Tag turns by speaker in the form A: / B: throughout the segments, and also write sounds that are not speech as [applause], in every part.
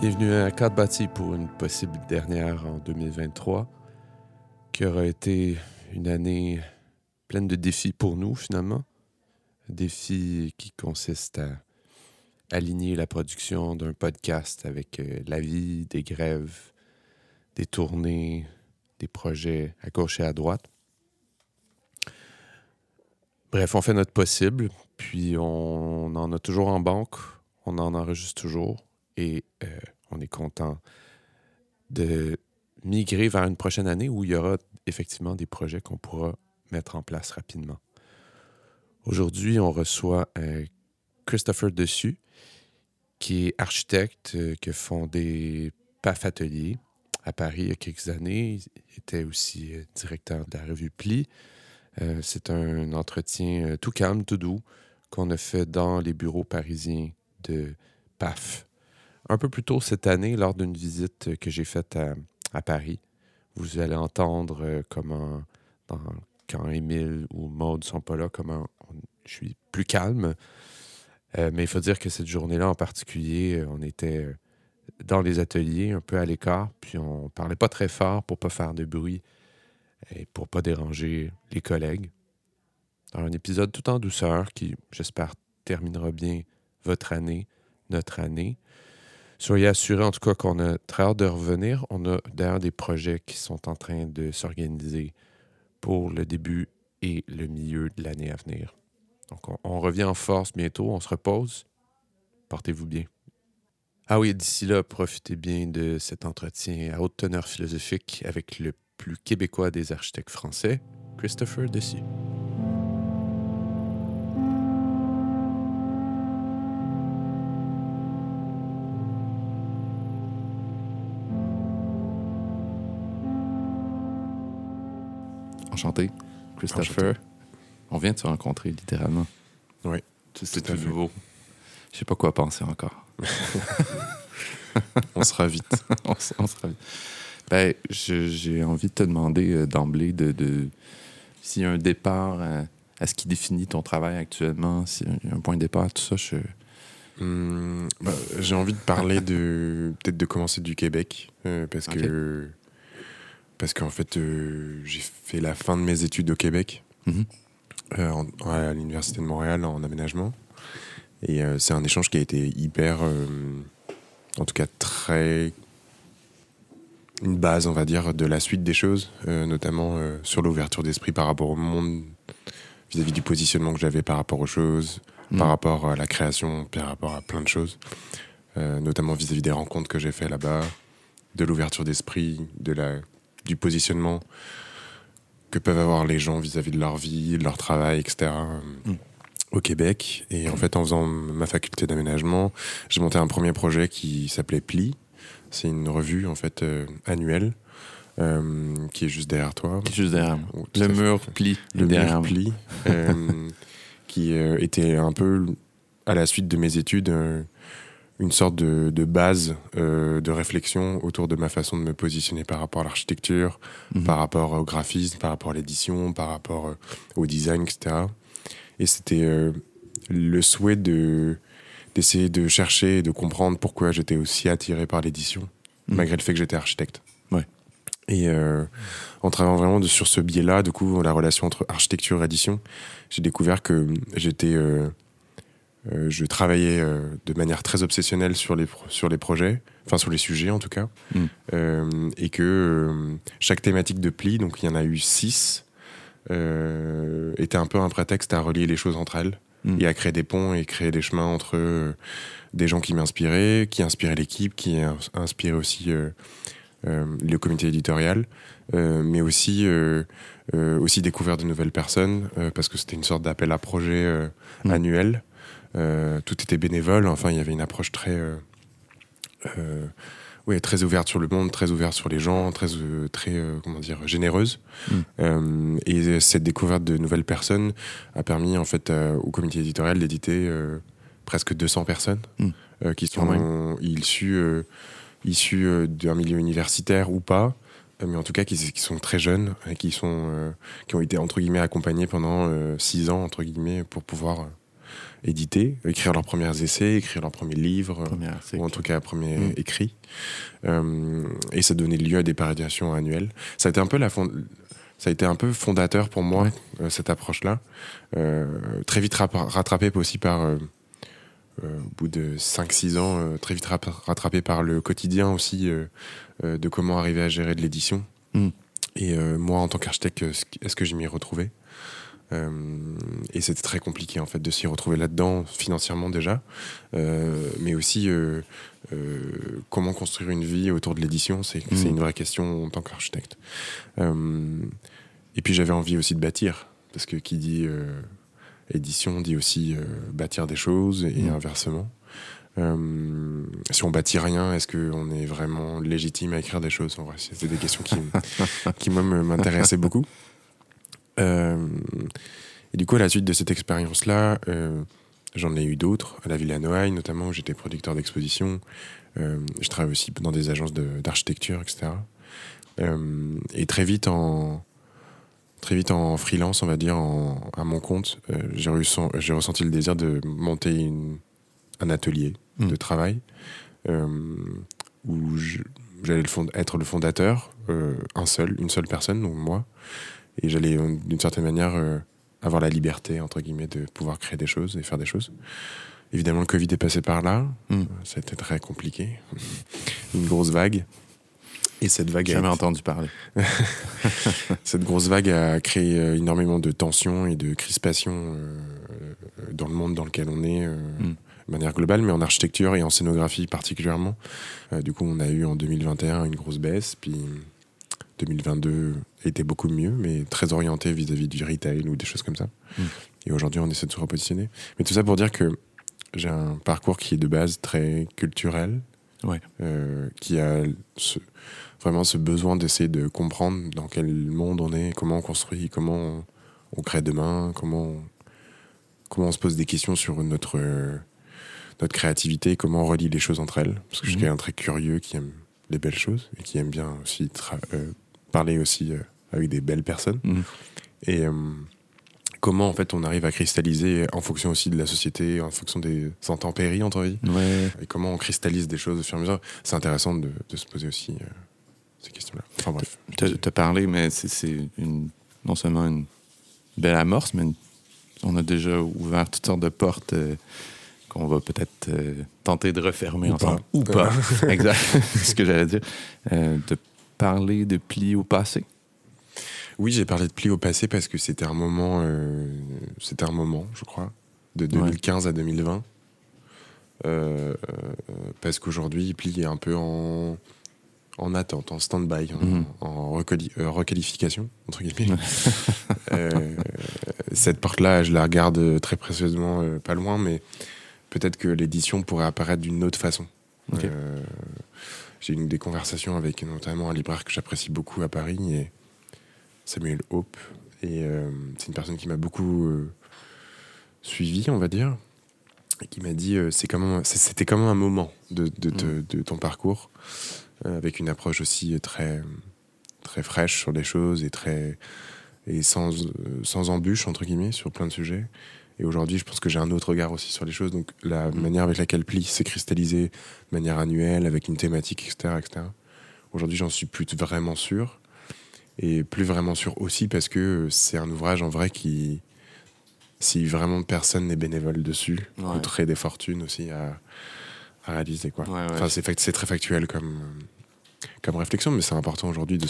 A: Bienvenue à Cadre bâti pour une possible dernière en 2023, qui aura été une année pleine de défis pour nous finalement. Un défi qui consiste à aligner la production d'un podcast avec euh, la vie, des grèves, des tournées, des projets à gauche et à droite. Bref, on fait notre possible, puis on en a toujours en banque, on en enregistre toujours et euh, on est content de migrer vers une prochaine année où il y aura effectivement des projets qu'on pourra mettre en place rapidement. Aujourd'hui, on reçoit euh, Christopher Dessus, qui est architecte, euh, qui a fondé PAF Atelier à Paris il y a quelques années. Il était aussi euh, directeur de la revue Pli. C'est un entretien tout calme, tout doux qu'on a fait dans les bureaux parisiens de PAF. Un peu plus tôt cette année, lors d'une visite que j'ai faite à, Paris, vous allez entendre comment, quand Émile ou Maude sont pas là, comment je suis plus calme. Euh, mais il faut dire que cette journée-là en particulier, euh, on était euh, dans les ateliers, un peu à l'écart, puis on parlait pas très fort pour pas faire de bruit et pour pas déranger les collègues. Dans un épisode tout en douceur qui, j'espère, terminera bien votre année, notre année. Soyez assurés en tout cas qu'on a très hâte de revenir. On a d'ailleurs des projets qui sont en train de s'organiser pour le début et le milieu de l'année à venir. Donc, on, revient en force bientôt, on se repose. Portez-vous bien. Ah oui, d'ici là, profitez bien de cet entretien à haute teneur philosophique avec le plus québécois des architectes français, Christopher Dessy. Enchanté, Christopher. On vient de se rencontrer littéralement.
B: Oui.
A: C'est tout nouveau. Je sais pas quoi penser encore. [laughs]
B: on sera vite. [laughs]
A: on, sera vite. Ben, j'ai envie de te demander euh, d'emblée de, s'il y a un départ à, ce qui définit ton travail actuellement, s'il y a un point de départ, tout ça, je...
B: Hum, ben, j'ai envie de parler de peut-être de commencer du Québec euh, parce que parce qu'en fait euh, j'ai fait la fin de mes études au Québec. Mm-hmm. Euh, à l'Université de Montréal en aménagement. Et euh, c'est un échange qui a été hyper, en tout cas très. une base, on va dire, de la suite des choses, notamment sur l'ouverture d'esprit par rapport au monde, vis-à-vis du positionnement que j'avais par rapport aux choses, mm. par rapport à la création, par rapport à plein de choses, notamment vis-à-vis des rencontres que j'ai fait là-bas, de l'ouverture d'esprit, de la, du positionnement que peuvent avoir les gens vis-à-vis de leur vie, de leur travail, etc. Mm. au Québec. Et en fait, en faisant ma faculté d'aménagement, j'ai monté un premier projet qui s'appelait Pli. C'est une revue en fait euh, annuelle. Euh, qui est juste derrière toi.
A: Qui est juste derrière. le mur pli.
B: Le mur pli. Euh, [laughs] qui était un peu à la suite de mes études une sorte de, de base euh, de réflexion autour de ma façon de me positionner par rapport à l'architecture, mhm. par rapport au graphisme, par rapport à l'édition, par rapport euh, au design, etc. Et c'était euh, le souhait de d'essayer de chercher et de comprendre pourquoi j'étais aussi attiré par l'édition, mhm. malgré le fait que j'étais architecte.
A: Ouais.
B: Et en travaillant vraiment de, sur ce biais-là, du coup, la relation entre architecture et édition, j'ai découvert que j'étais je travaillais euh, de manière très obsessionnelle sur les, sur les projets, enfin sur les sujets en tout cas, mm. euh, et que chaque thématique de pli, donc il y en a eu six, était un peu un prétexte à relier les choses entre elles mm. et à créer des ponts et créer des chemins entre des gens qui m'inspiraient, qui inspiraient l'équipe, qui inspiraient aussi le comité éditorial, mais aussi, aussi découvrir de nouvelles personnes, parce que c'était une sorte d'appel à projet mm. annuel. Euh, tout était bénévole. Enfin, il y avait une approche très, euh, euh, oui, très ouverte sur le monde, très ouverte sur les gens, très, très comment dire, généreuse. Mm. et cette découverte de nouvelles personnes a permis en fait au comité éditorial d'éditer presque 200 personnes mm. qui sont issues, issues d'un milieu universitaire ou pas mais en tout cas qui, qui, sont très jeunes et qui, sont, qui ont été entre guillemets accompagnés pendant six ans entre guillemets pour pouvoir éditer, écrire leurs premiers essais, écrire leurs premiers livres, ou en tout cas premiers mm. écrits. et ça donnait lieu à des parodiations annuelles. Ça a été un peu la ça a été un peu fondateur pour moi, cette approche-là. très vite rattrapé aussi par euh, au bout de 5-6 ans, euh, très vite rattrapé par le quotidien aussi euh, de comment arriver à gérer de l'édition. Mm. Et moi, en tant qu'architecte, est-ce que je m'y retrouvais? Et c'était très compliqué en fait de s'y retrouver là-dedans financièrement déjà, mais aussi comment construire une vie autour de l'édition, c'est mm. une vraie question en tant qu'architecte. et puis j'avais envie aussi de bâtir, parce que qui dit édition dit aussi euh, bâtir des choses et mm. inversement. Euh, si on bâtit rien, est-ce qu'on est vraiment légitime à écrire des choses C'est des questions qui, [laughs] qui moi, m'intéressaient beaucoup. Euh, et du coup, à la suite de cette expérience-là, j'en ai eu d'autres, à la Villa Noailles notamment, où j'étais producteur d'exposition. je travaille aussi dans des agences d'architecture, etc. et très vite, en, très vite en freelance, on va dire, à mon compte, euh, j'ai, ressenti le désir de monter un atelier hmm. de travail euh, où j'allais être le fondateur, euh, un seul, une seule personne, donc moi, et j'allais d'une certaine manière avoir la liberté, entre guillemets, de pouvoir créer des choses et faire des choses. Évidemment, le Covid est passé par là, hmm. ça a été très compliqué, [laughs] une grosse vague.
C: Et cette vague.
B: Jamais entendu parler. [laughs] [laughs] cette grosse vague a créé euh, énormément de tensions et de crispations euh, dans le monde dans lequel on est. Euh, mm. De manière globale, mais en architecture et en scénographie particulièrement. du coup, on a eu en 2021 une grosse baisse, puis 2022 était beaucoup mieux, mais très orienté vis-à-vis du retail ou des choses comme ça. Mm. Et aujourd'hui, on essaie de se repositionner. Mais tout ça pour dire que j'ai un parcours qui est de base très culturel,
C: ouais.
B: qui a ce, vraiment ce besoin d'essayer de comprendre dans quel monde on est, comment on construit, comment on, crée demain, comment on, comment on se pose des questions sur notre, notre créativité, comment on relie les choses entre elles. Parce que je suis mhm. quelqu'un très curieux qui aime les belles choses et qui aime bien aussi euh, parler aussi euh, avec des belles personnes. Mhm. Et euh, comment en fait on arrive à cristalliser en fonction aussi de la société, en fonction des intempéries entre vie, et comment on cristallise des choses au fur et à mesure. C'est intéressant de, de, se poser aussi ces questions-là. Enfin bref.
C: Tu as parlé, mais c'est non seulement une belle amorce, mais on a déjà ouvert toutes sortes de portes euh, qu'on va peut-être euh, tenter de refermer ensemble. Ou pas. [laughs] exact. [laughs] c'est ce que j'allais dire. Euh, de parler de pli au passé?
B: Oui, j'ai parlé de pli au passé parce que c'était un moment, c'était un moment, je crois, de 2015 à 2020. parce qu'aujourd'hui, pli est un peu en en attente, en stand-by, en, euh, requalification, entre guillemets. [laughs] Euh, cette porte-là, je la regarde très précieusement, euh, pas loin, mais peut-être que l'édition pourrait apparaître d'une autre façon. J'ai eu des conversations avec notamment un libraire que j'apprécie beaucoup à Paris, et Samuel Hope. Et c'est une personne qui m'a beaucoup suivi, on va dire, et qui m'a dit c'est c'était comme un moment de, de, de ton parcours euh, avec une approche aussi très, très fraîche sur les choses et, très, et sans, sans embûche, entre guillemets, sur plein de sujets. Et aujourd'hui, je pense que j'ai un autre regard aussi sur les choses. Donc, la mm. manière avec laquelle Pli s'est cristallisé de manière annuelle, avec une thématique, etc. etc. Aujourd'hui, j'en suis plus vraiment sûr. Et plus vraiment sûr aussi parce que c'est un ouvrage en vrai qui, si vraiment personne n'est bénévole dessus, ouais. coûterait des fortunes aussi à, à réaliser. Quoi. Enfin, c'est, très factuel comme, comme réflexion, mais c'est important aujourd'hui de,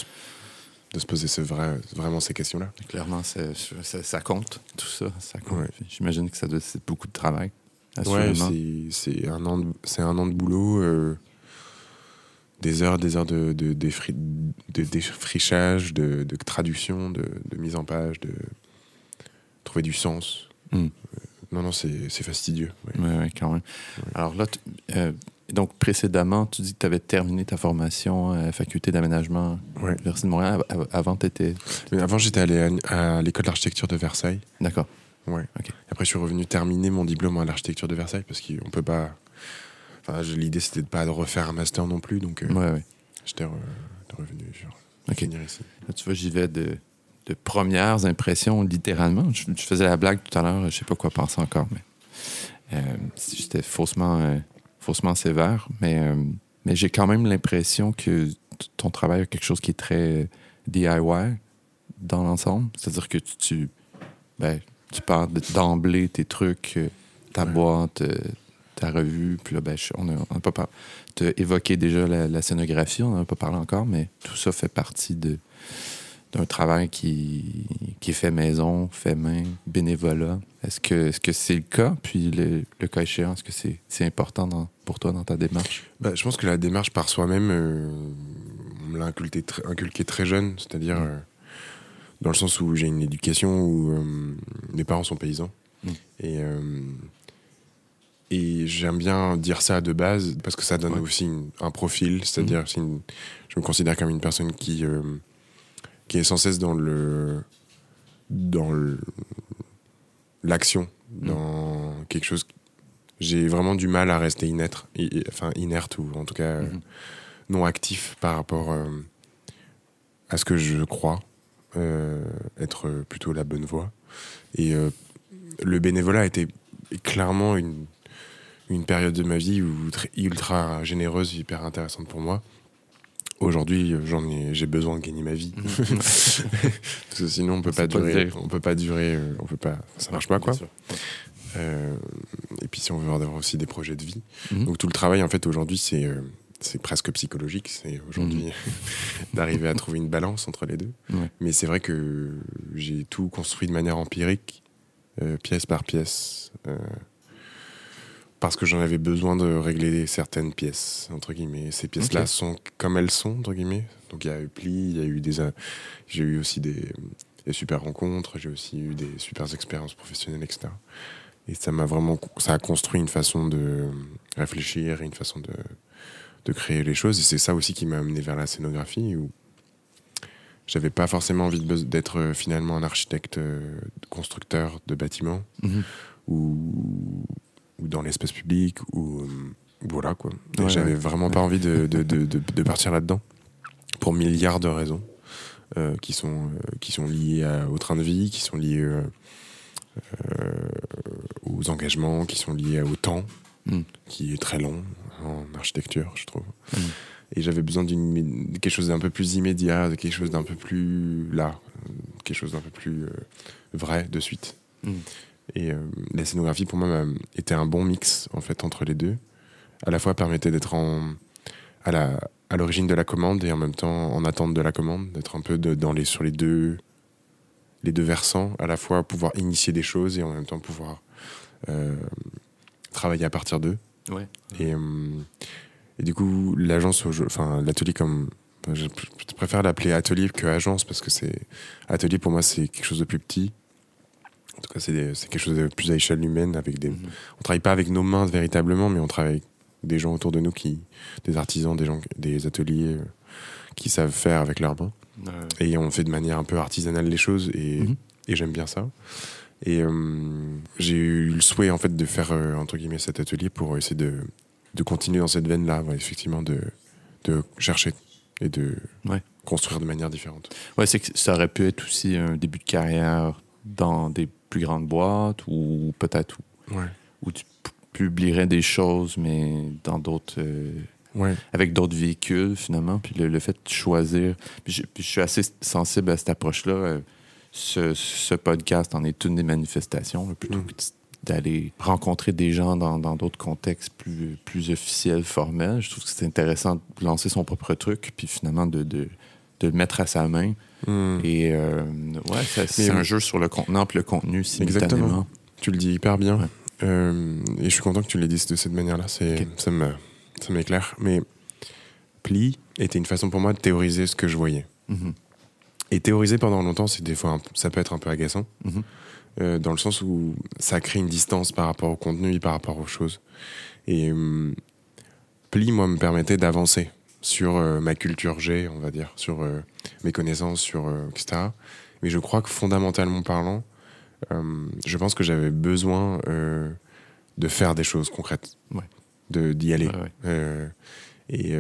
B: de, se poser ce vrai, vraiment ces questions-là.
C: Clairement, ça compte, tout ça. ça J'imagine que ça doit c'est beaucoup de travail.
B: Ouais, c'est, un, an de, c'est un an de boulot, euh, des heures, des heures de, de, de défrichage, de, de, traduction, de, mise en page, de trouver du sens. Hmm. Euh, non, non, c'est fastidieux.
C: Oui, ouais, quand même. Alors là, donc précédemment, tu dis que tu avais terminé ta formation à la faculté d'aménagement à l'Université de Montréal. Avant, tu étais.
B: Avant, j'étais allé à, l'école d'architecture de Versailles.
C: D'accord.
B: Ouais. Après, je suis revenu terminer mon diplôme à l'architecture de Versailles parce qu'on peut pas. Enfin, l'idée, c'était de pas de refaire un master non plus. Donc,
C: euh, ouais, ouais.
B: j'étais revenu genre,
C: finir ici. Là, tu vois, j'y vais de de premières impressions, littéralement. Je, faisais la blague tout à l'heure, je sais pas quoi penser encore, mais
A: Euh, J'étais faussement, euh, faussement sévère, mais, euh, mais j'ai quand même l'impression que ton travail a quelque chose qui est très DIY dans l'ensemble. C'est-à-dire que tu, tu, ben, tu pars d'emblée tes trucs, euh, ta
B: Ouais.
A: boîte, euh, ta revue, puis là, ben, on a, on a pas par... Tu as évoqué déjà la, la scénographie, on n'en a pas parlé encore, mais tout ça fait partie de d'un travail qui, qui est fait maison, fait main, bénévolat. Est-ce que est-ce que c'est le cas? Puis le, le cas échéant, est-ce que c'est c'est important dans- pour toi dans ta démarche?
B: Bah, je pense que la démarche par soi-même, euh, on me l'a inculqué, tr- inculqué très jeune, c'est-à-dire
A: Mm.
B: euh, dans le sens où j'ai une éducation où euh, mes parents sont paysans.
A: Mm.
B: Et, et j'aime bien dire ça de base parce que ça donne
A: Ouais.
B: aussi une- un profil, c'est-à-dire c'est une- je me considère comme une personne qui, qui est sans cesse dans le dans l'action, dans quelque chose j'ai vraiment du mal à rester inêtre, i- i- enfin inerte ou en tout cas euh,
A: Mhm.
B: non actif par rapport euh, à ce que je crois euh, être plutôt la bonne voie. Et euh, le bénévolat a été clairement une, une période de ma vie où, ultra généreuse, hyper intéressante pour moi. Aujourd'hui, j'en ai, j'ai besoin de gagner ma vie. [laughs] Parce que sinon, on peut pas durer. On peut pas durer. euh, On peut pas. Ça marche pas, quoi. Euh, et puis si on veut avoir aussi des projets de vie.
A: Mhm.
B: Donc tout le travail en fait aujourd'hui c'est euh, c'est presque psychologique. C'est aujourd'hui [laughs] d'arriver à trouver une balance entre les deux.
A: Ouais.
B: Mais c'est vrai que j'ai tout construit de manière empirique, euh, pièce par pièce, euh, parce que j'en avais besoin de régler certaines pièces entre guillemets. Ces pièces-là sont comme elles sont entre guillemets. Donc il y a eu pli, il y a eu des, euh, j'ai eu aussi des, des super rencontres, j'ai aussi eu des super expériences professionnelles, etc. Et ça m'a vraiment, ça a construit une façon de réfléchir et une façon de, de créer les choses. Et c'est ça aussi qui m'a amené vers la scénographie où j'avais pas forcément envie d'être euh, finalement un architecte euh, constructeur de bâtiments
A: Mhm.
B: ou, ou dans l'espace public ou euh, voilà quoi.
A: Ouais,
B: j'avais
A: ouais.
B: vraiment pas envie de, de, de, de- de partir là-dedans pour milliards de raisons euh, qui, sont, euh, qui sont liées à- au train de vie, qui sont liées euh, aux engagements, qui sont liées au temps,
A: Mm.
B: qui est très long en architecture, je trouve.
A: Mm.
B: Et j'avais besoin d'une quelque chose d'un peu plus immédiat, de quelque chose d'un peu plus là, quelque chose d'un peu plus vrai de suite.
A: Mm.
B: Et euh, la scénographie pour moi était un bon mix en fait entre les deux. À la fois permettait d'être en à la à l'origine de la commande et en même temps en attente de la commande, d'être un peu de- dans les sur les deux les deux versants, à la fois pouvoir initier des choses et en même temps pouvoir euh, travailler à partir d'eux.
A: Ouais.
B: Et, euh, et du coup, l'agence, enfin l'atelier comme je préfère l'appeler atelier que agence parce que c'est atelier pour moi c'est quelque chose de plus petit. En tout cas, c'est quelque chose de plus à échelle humaine avec des.
A: Mhm.
B: On travaille pas avec nos mains véritablement, mais on travaille avec des gens autour de nous qui, des artisans, des gens, des ateliers euh, qui savent faire avec leurs mains.
A: Ouais.
B: Et on fait de manière un peu artisanale les choses et,
A: Mhm.
B: et j'aime bien ça. Et euh, j'ai eu le souhait en fait de faire euh, entre guillemets cet atelier pour essayer de, de continuer dans cette veine-là, ouais, effectivement, de, de chercher et de
A: Ouais.
B: construire de manière différente.
A: Ouais, c'est que ça aurait pu être aussi un début de carrière dans des plus grandes boîtes ou peut-être où,
B: Ouais.
A: où tu publierais des choses, mais dans d'autres. euh,
B: Ouais.
A: avec d'autres véhicules, finalement. Puis le, le fait de choisir. Puis je, puis je suis assez sensible à cette approche-là. Euh, Ce, ce podcast en est une des manifestations, là, plutôt
B: Mm.
A: que d'aller rencontrer des gens dans dans d'autres contextes plus, plus officiels, formels. Je trouve que c'est intéressant de lancer son propre truc, puis finalement de, de, de le mettre à sa main.
B: Hmm.
A: Et euh, ouais, c'est un jeu sur le contenant puis le contenu simultanément.
B: Exactement. Tu le dis hyper bien.
A: Ouais.
B: Euh, et je suis content que tu l'aies dit de cette manière-là. C'est,
A: Ok.
B: Ça, me, ça m'éclaire. Mais Pli était une façon pour moi de théoriser ce que je voyais.
A: Mhm.
B: Et théoriser pendant longtemps, c'est des fois un- ça peut être un peu agaçant,
A: Mhm.
B: euh, dans le sens où ça crée une distance par rapport au contenu et par rapport aux choses. Et hum, Pli, moi, me permettait d'avancer sur euh, ma culture G, on va dire, sur euh, mes connaissances, sur euh, etc. Mais je crois que fondamentalement parlant, euh, je pense que j'avais besoin de faire des choses concrètes,
A: Ouais.
B: de d'y aller.
A: Ouais, ouais.
B: Et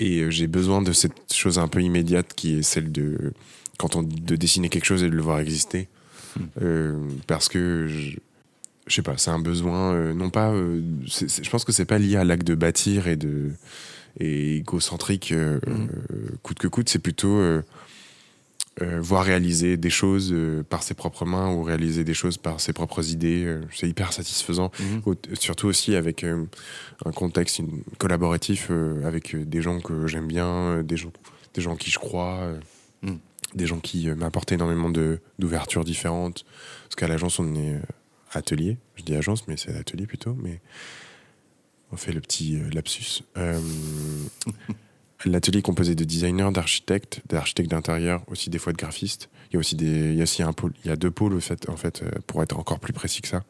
B: et j'ai besoin de cette chose un peu immédiate qui est celle de quand on de dessiner quelque chose et de le voir exister
A: Hmm.
B: Parce que je, je sais pas, c'est un besoin, euh, non pas. euh, je pense que c'est pas lié à l'acte de bâtir et de et égocentrique euh,
A: Mhm.
B: euh, coûte que coûte, c'est plutôt euh, voir réaliser des choses par ses propres mains ou réaliser des choses par ses propres idées. c'est hyper satisfaisant.
A: Mhm.
B: Surtout aussi avec un contexte une- collaboratif avec des gens que j'aime bien, des gens, des gens en qui je crois,
A: Mm.
B: des gens qui m'apportent énormément d'ouvertures différentes. Parce qu'à l'agence, on est atelier. Je dis agence, mais c'est atelier plutôt. Mais on fait le petit euh, lapsus. Euh, [laughs] L'atelier est composé de designers, d'architectes, d'architectes d'intérieur, aussi des fois de graphistes. Il y a aussi des, il y a aussi un pôle, il y a deux pôles en fait, en fait, euh, pour être encore plus précis que ça.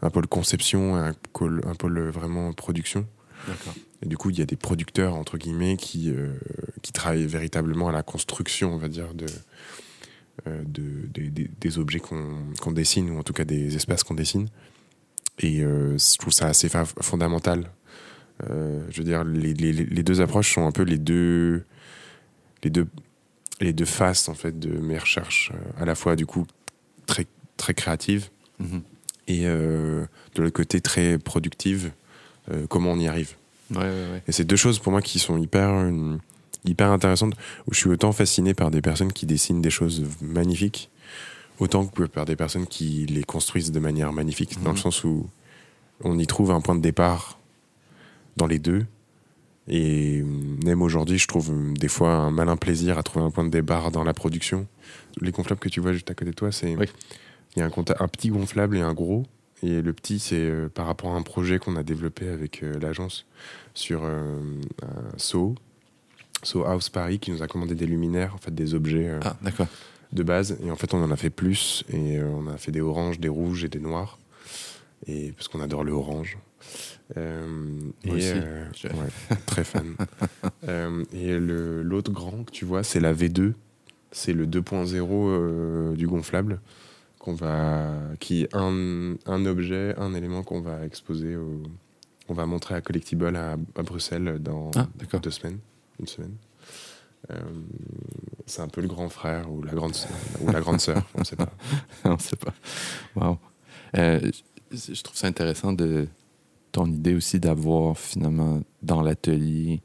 B: Un pôle conception, et un pôle, un pôle vraiment production. Et du coup, il y a des producteurs entre guillemets qui euh, qui travaillent véritablement à la construction, on va dire, de, euh, de des- objets qu'on qu'on dessine ou en tout cas des espaces qu'on dessine. Et euh, je trouve ça assez fondamental. Euh, je veux dire, les, les- les deux approches sont un peu les deux les deux les deux faces en fait de mes recherches, euh, à la fois du coup très très créatives
A: Mhm.
B: et de l'autre côté très productive. comment on y arrive
A: Ouais, ouais, ouais.
B: et c'est deux choses pour moi qui sont hyper, hyper intéressantes, où je suis autant fasciné par des personnes qui dessinent des choses magnifiques, autant que par des personnes qui les construisent de manière magnifique, dans le
A: Mhm.
B: sens où on y trouve un point de départ dans les deux. Et même aujourd'hui, je trouve des fois un malin plaisir à trouver un point de départ dans la production. Les gonflables que tu vois juste à côté de toi, c'est
A: Oui.
B: il y a un, petit gonflable et un gros. Et le petit, c'est euh, par rapport à un projet qu'on a développé avec euh, l'agence sur euh, un So, So House Paris, qui nous a commandé des luminaires, en fait des objets euh,
A: Ah, d'accord.
B: De base. Et en fait, on en a fait plus. Et euh, on a fait des oranges, des rouges et des noirs. Et parce qu'on adore le orange. Euh,
A: Moi
B: et
A: aussi.
B: euh,
A: Je-
B: ouais, très fan. [laughs] Et l'autre grand que tu vois, c'est la V2. C'est le 2.0 euh, du gonflable qu'on va, qui est un, un objet, un élément qu'on va exposer, au, on va montrer à Collectible à, à Bruxelles dans
A: Ah,
B: deux semaines, une semaine. Euh, c'est un peu le grand frère ou la grande sœur, ou la grande sœur, on ne sait pas. [laughs]
A: on sait pas. Wow. Euh, je trouve ça intéressant de ton idée aussi d'avoir finalement dans l'atelier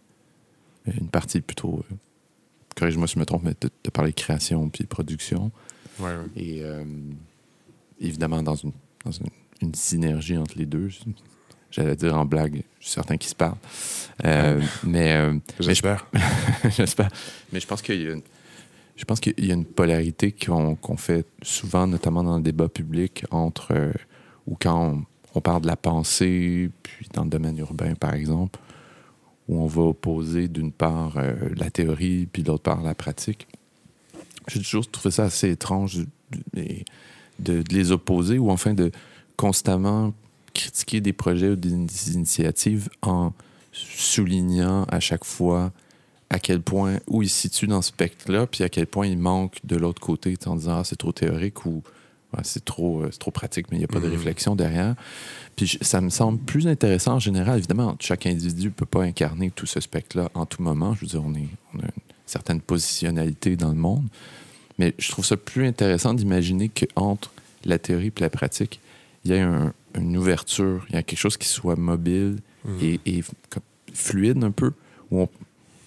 A: une partie plutôt, euh, corrige-moi si je me trompe, mais de, de parler création puis production.
B: Ouais, ouais.
A: Et euh, évidemment, dans, une, dans une, une synergie entre les deux. J'allais dire en blague, je suis certain qu'ils se parlent. Euh, mais, euh, mais je
B: J'espère. [laughs]
A: J'espère. Mais je pense qu'il y a une, je pense qu'il y a une polarité qu'on fait souvent, notamment dans le débat public, entre euh, ou quand on, on parle de la pensée, puis dans le domaine urbain, par exemple, où on va opposer d'une part euh, la théorie, puis de l'autre part la pratique. J'ai toujours trouvé ça assez étrange de, de- de les opposer, ou enfin de constamment critiquer des projets ou des, des initiatives en soulignant à chaque fois à quel point, où il se situe dans ce spectre-là, puis à quel point il manque de l'autre côté, en disant ah, c'est trop théorique ou c'est trop, euh, trop pratique, mais il n'y a pas de
B: Mhm.
A: réflexion derrière. Puis je- ça me semble plus intéressant en général. Évidemment, chaque individu ne peut pas incarner tout ce spectre-là en tout moment. Je veux dire, on, est, on a une certaine positionnalité dans le monde. Mais je trouve ça plus intéressant d'imaginer qu'entre la théorie et la pratique, il y a un- une ouverture, il y a quelque chose qui soit mobile
B: Mhm.
A: et, et comme fluide un peu, où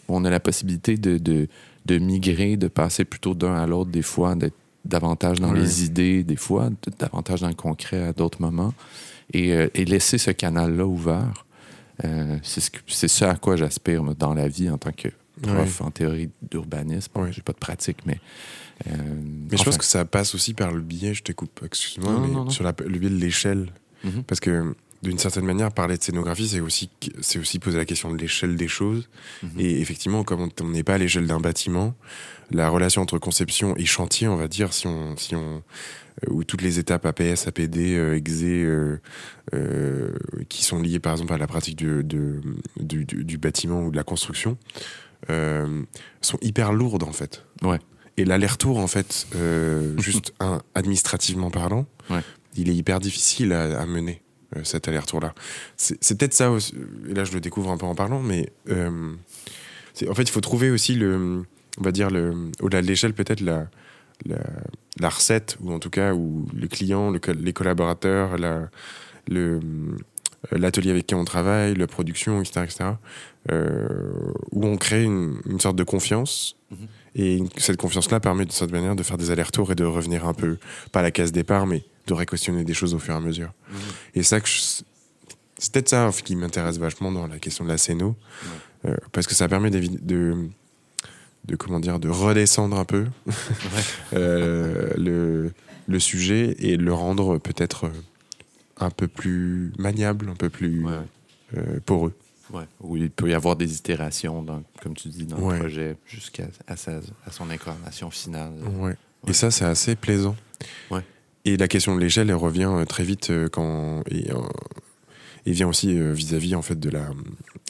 A: on, a la possibilité de, de, de migrer, de passer plutôt d'un à l'autre des fois, d'être davantage dans
B: Oui.
A: les idées des fois, davantage dans le concret à d'autres moments, et, euh, et laisser ce canal-là ouvert. Euh, c'est ce, à quoi j'aspire dans la vie en tant que prof en théorie d'urbanisme.
B: Ouais.
A: J'ai pas de pratique, mais... euh,
B: Mais je pense que ça passe aussi par le biais, je te coupe, excuse-moi, sur la- le biais de l'échelle.
A: Mhm.
B: Parce que d'une certaine manière, parler de scénographie, c'est aussi, c'est aussi poser la question de l'échelle des choses.
A: Mhm.
B: Et effectivement, comme on- n'est pas à l'échelle d'un bâtiment, la relation entre conception et chantier, on va dire, si on, si on, euh, où toutes les étapes APS, APD, euh, EXE, euh, euh, qui sont liées par exemple à la pratique du, de- du, du- du bâtiment ou de la construction, euh, sont hyper lourdes en fait.
A: Ouais.
B: Et l'aller-retour, en fait, euh, [laughs] juste un, administrativement parlant,
A: Ouais.
B: Il est hyper difficile à, à mener, euh, cet aller-retour-là. C'est peut-être ça, aussi, et là je le découvre un peu en parlant, mais euh, en fait, il faut trouver aussi le, on va dire, le, au-delà de l'échelle, peut-être la, la, la recette, ou en tout cas, où le client, le les collaborateurs, la, le l'atelier avec qui on travaille, la production, etc., etc., euh, où on crée une, une sorte de confiance.
A: Mhm.
B: Et cette confiance-là permet de cette manière de faire des allers-retours et de revenir un peu, pas à la case départ, mais de réquestionner des choses au fur et à mesure.
A: Mhm.
B: Et ça, que je- c'est peut-être ça qui m'intéresse vachement dans la question de la scéno, euh, parce que ça permet de, de, comment dire, de redescendre un peu [laughs] euh, le, le sujet et le rendre peut-être euh, un peu plus maniable, un peu plus
A: Ouais.
B: euh, poreux.
A: Ouais. Où il peut y avoir des itérations, dans, comme tu dis, dans
B: Ouais.
A: le projet jusqu'à à à son incarnation finale.
B: Ouais.
A: Ouais.
B: Et ça, c'est assez plaisant. Et la question de l'échelle, elle revient euh, très vite euh, quand. Et, euh, et vient aussi vis-à-vis en fait de la,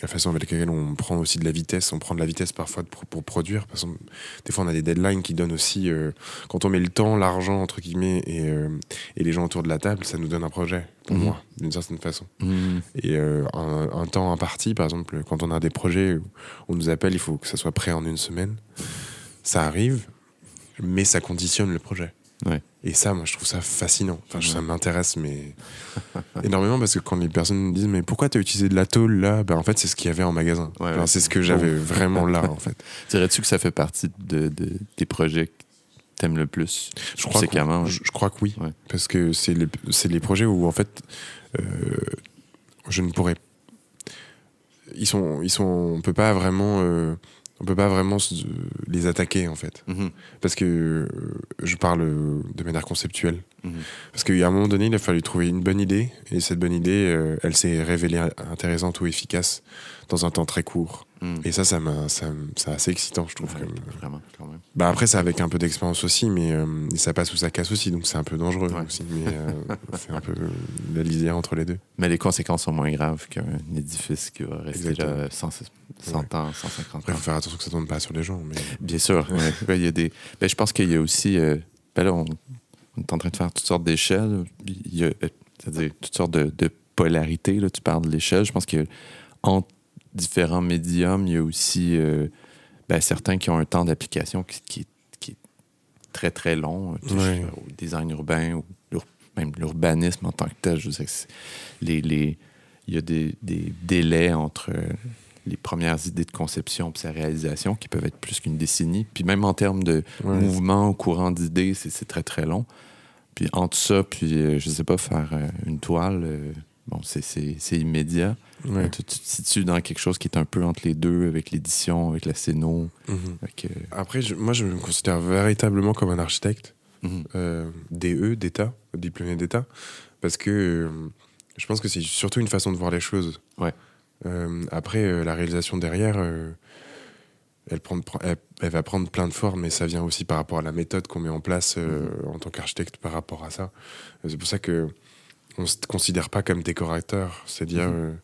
B: la façon avec laquelle on prend aussi de la vitesse. On prend de la vitesse parfois pour produire. Par exemple, des fois, on a des deadlines qui donnent aussi. euh, quand on met le temps, l'argent, entre guillemets, et, euh, et les gens autour de la table, ça nous donne un projet, pour
A: Mhm.
B: moi, d'une certaine façon.
A: Mhm.
B: Et euh, un, un temps imparti, par exemple, quand on a des projets où on nous appelle, il faut que ça soit prêt en une semaine. Ça arrive, mais ça conditionne le projet.
A: Ouais.
B: Et ça, moi, je trouve ça fascinant. Enfin, ça m'intéresse, mais [laughs] énormément parce que quand les personnes me disent, mais pourquoi tu as utilisé de la tôle là? Ben, en fait, c'est ce qu'il y avait en magasin.
A: Ouais,
B: Genre,
A: ouais.
B: c'est ce que j'avais vraiment là, en fait. [laughs]
A: Dirais-tu que ça fait partie de, de- des projets que t'aimes le plus?
B: Je crois, que, je, je crois que oui. Parce que c'est les, les projets où, en fait, euh, je ne pourrais. Ils sont, ils sont, on peut pas vraiment, euh, on peut pas vraiment se- les attaquer en fait,
A: Mhm.
B: parce que euh, je parle euh, de manière conceptuelle.
A: Mhm.
B: Parce qu'à un moment donné, il a fallu trouver une bonne idée, et cette bonne idée, euh, elle s'est révélée intéressante ou efficace dans un temps très court.
A: Mhm.
B: Et ça, ça ça, c'est assez excitant, je trouve.
A: Ouais,
B: comme-
A: Vraiment, quand même.
B: bah après, c'est avec un peu d'expérience aussi, mais euh, ça passe ou ça casse aussi, donc c'est un peu dangereux
A: Ouais.
B: aussi. Mais euh, c'est un peu la lisière entre les deux.
A: Mais les conséquences sont moins graves qu'un édifice qui va rester
B: Exactement.
A: là 100, 100 ans, 150
B: Après, il
A: ans.
B: faut faire attention que ça tourne pas sur les gens. Mais...
A: Bien sûr. il y a des... ben, je pense qu'il y a aussi. euh, ben là, on, on est en train de faire toutes sortes d'échelles. Il y a euh, c'est-à-dire toutes sortes de, de polarités. Là. Tu parles de l'échelle. Je pense que entre différents médiums, il y a aussi euh, ben, certains qui ont un temps d'application qui, qui- qui est très, très long. Tu sais,
B: Ouais.
A: Au design urbain ou même l'urbanisme en tant que tel. Je sais les, les, il y a des, des délais entre euh, les premières idées de conception et sa réalisation qui peuvent être plus qu'une décennie. Puis même en termes de mouvement ou courant d'idées, c'est très, très long. Puis entre ça, puis euh, je sais pas, faire euh, une toile, euh, bon, c'est immédiat.
B: Ouais.
A: Tu, tu te situes dans quelque chose qui est un peu entre les deux, avec l'édition, avec la scéno.
B: Mhm.
A: Avec, euh,
B: Après, je- moi, je me considère véritablement comme un architecte,
A: mhm.
B: euh, DE, d'État, diplômé d'État, parce que euh, je pense que c'est surtout une façon de voir les choses.
A: Ouais.
B: Après, la réalisation derrière, elle, prend, elle, elle va prendre plein de formes, mais ça vient aussi par rapport à la méthode qu'on met en place euh, en tant qu'architecte par rapport à ça. C'est pour ça que on se considère pas comme décorateur, c'est-à-dire.
A: Mhm.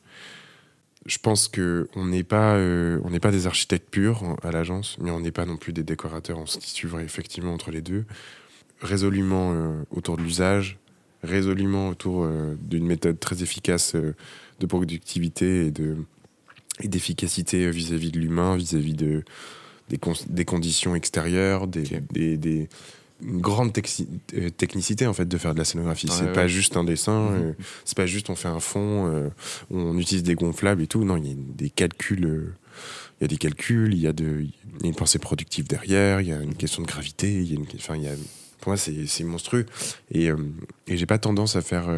B: Je pense que on n'est pas, euh, on n'est pas des architectes purs à l'agence, mais on n'est pas non plus des décorateurs. On se situe effectivement entre les deux, résolument euh, autour de l'usage, résolument autour euh, d'une méthode très efficace de productivité et de et d'efficacité vis-à-vis de l'humain, vis-à-vis de des, con- des conditions extérieures, des,
A: Ok.
B: des, des- une grande euh, technicité en fait de faire de la scénographie.
A: Ouais,
B: c'est
A: ouais.
B: pas juste un dessin,
A: Mhm.
B: euh, c'est pas juste on fait un fond, euh, on utilise des gonflables et tout. Non, il y a des calculs. euh, il y a des calculs, il y a, de, il y a une pensée productive derrière, il y a une question de gravité, il y a une, enfin, il y a, pour moi, c'est monstrueux. Et, et j'ai pas tendance à faire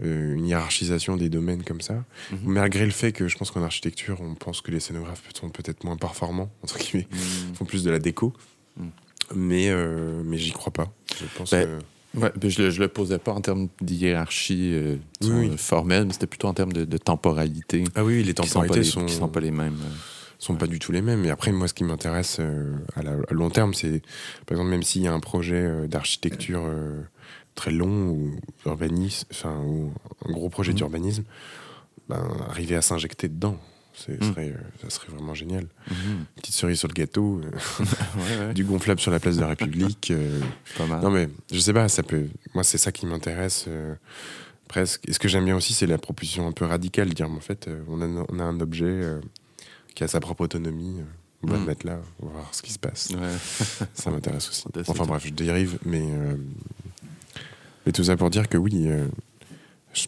B: une hiérarchisation des domaines comme ça,
A: Mhm.
B: malgré le fait que je pense qu'en architecture, on pense que les scénographes sont peut-être moins performants, entre guillemets,
A: Mhm.
B: font plus de la déco. Mais, euh, mais j'y crois pas. Je pense
A: Ben,
B: que-
A: Ouais, ben, je, le, je le posais pas en termes de hiérarchie euh,
B: Oui,
A: disons,
B: oui.
A: euh, formelle, mais c'était plutôt en termes de, de temporalité.
B: Ah oui, les
A: qui sont pas
B: temporalités
A: les,
B: sont,
A: qui sont pas les mêmes. euh.
B: sont pas du tout les mêmes. Et après, moi, ce qui m'intéresse à, long terme, c'est, par exemple, même s'il y a un projet d'architecture très long ou urbanisme, enfin, ou un gros projet
A: Mhm.
B: d'urbanisme, ben, arriver à s'injecter dedans,
A: Mhm.
B: serait, euh, ça serait vraiment génial.
A: Mhm.
B: Petite cerise sur le gâteau, euh, [laughs]
A: ouais, ouais,
B: du gonflable sur la place de la République. euh,
A: pas mal.
B: non, mais je sais pas, ça peut. Moi, c'est ça qui m'intéresse. euh, presque. Et ce que j'aime bien aussi, c'est la proposition un peu radicale, dire, en fait, on, a, on a un objet qui a sa propre autonomie. on va le mettre là, on va voir ce qui se passe.
A: Ouais. [laughs]
B: Ça m'intéresse aussi. Enfin bref, je dérive, mais, mais tout ça pour dire que oui, je-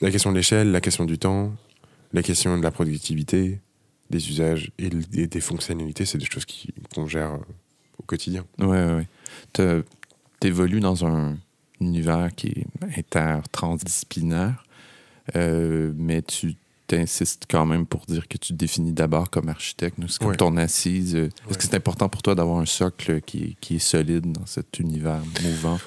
B: la question de l'échelle, la question du temps, la question de la productivité, des usages et, des fonctionnalités, c'est des choses qu'on gère euh, au quotidien.
A: Ouais, ouais. T'as- T'évolues dans un univers qui est inter-transdisciplinaire, euh, mais tu t'insistes quand même pour dire que tu te définis d'abord comme architecte. C'est comme
B: Ouais.
A: ton assise. Est-ce
B: Ouais.
A: que c'est important pour toi d'avoir un socle qui, est- qui est solide dans cet univers mouvant?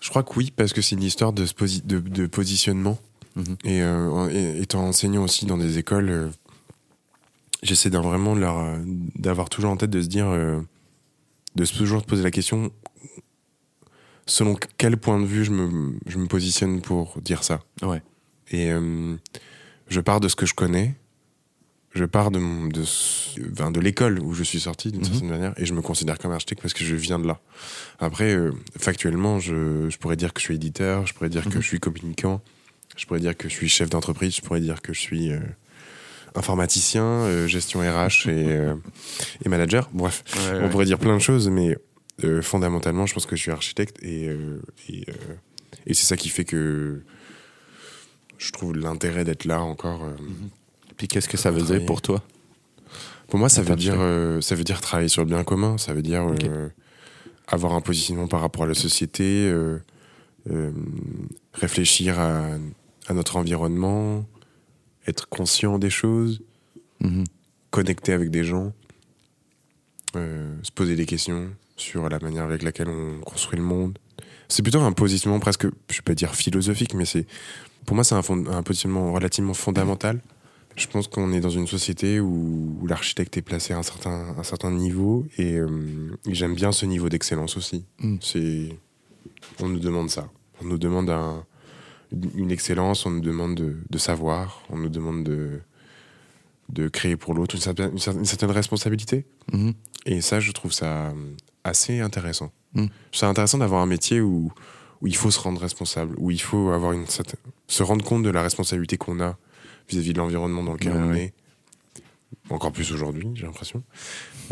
B: Je crois que oui, parce que c'est une histoire de, de positionnement.
A: Mhm.
B: Et, euh, et- étant enseignant aussi dans des écoles, euh, j'essaie vraiment euh, d'avoir toujours en tête de se dire, euh, de toujours se poser la question, selon quel point de vue je me, je me positionne pour dire ça.
A: Ouais.
B: Et je pars de ce que je connais, je pars de, mon- de, ce- enfin, de l'école où je suis sorti d'une
A: Mhm.
B: certaine manière, et je me considère comme architecte parce que je viens de là. Après, euh, factuellement, je, je pourrais dire que je suis éditeur, je pourrais dire que
A: Mhm.
B: je suis communicant, je pourrais dire que je suis chef d'entreprise, je pourrais dire que je suis euh, informaticien, euh, gestion RH et, euh, et manager. Bref, on pourrait dire plein de choses, mais fondamentalement, je pense que je suis architecte et, et, et c'est ça qui fait que je trouve l'intérêt d'être là encore. euh.
A: Puis qu'est-ce que ça veut dire pour toi?
B: Pour moi, ça veut dire, ça veut dire travailler sur le bien commun. Ça veut dire avoir un positionnement par rapport à la société, euh, réfléchir à, à notre environnement, être conscient des choses,
A: Mhm.
B: connecter avec des gens, euh, se poser des questions sur la manière avec laquelle on construit le monde. C'est plutôt un positionnement presque, je vais pas dire philosophique, mais c'est pour moi c'est un, fond- un positionnement relativement fondamental. Je pense qu'on est dans une société où, où l'architecte est placé à un certain, un certain niveau et, euh, et j'aime bien ce niveau d'excellence aussi.
A: Mm.
B: C'est, on nous demande ça. On nous demande un- une excellence, on nous demande de, de savoir, on nous demande de, de créer pour l'autre une certaine, une responsabilité.
A: Mhm.
B: Et ça, je trouve ça euh, assez intéressant. Trouve ça intéressant d'avoir un métier où, où il faut se rendre responsable, où il faut avoir une certaine- se rendre compte de la responsabilité qu'on a vis-à-vis de l'environnement dans lequel
A: Ouais,
B: on
A: ouais.
B: est. Encore plus aujourd'hui, j'ai l'impression.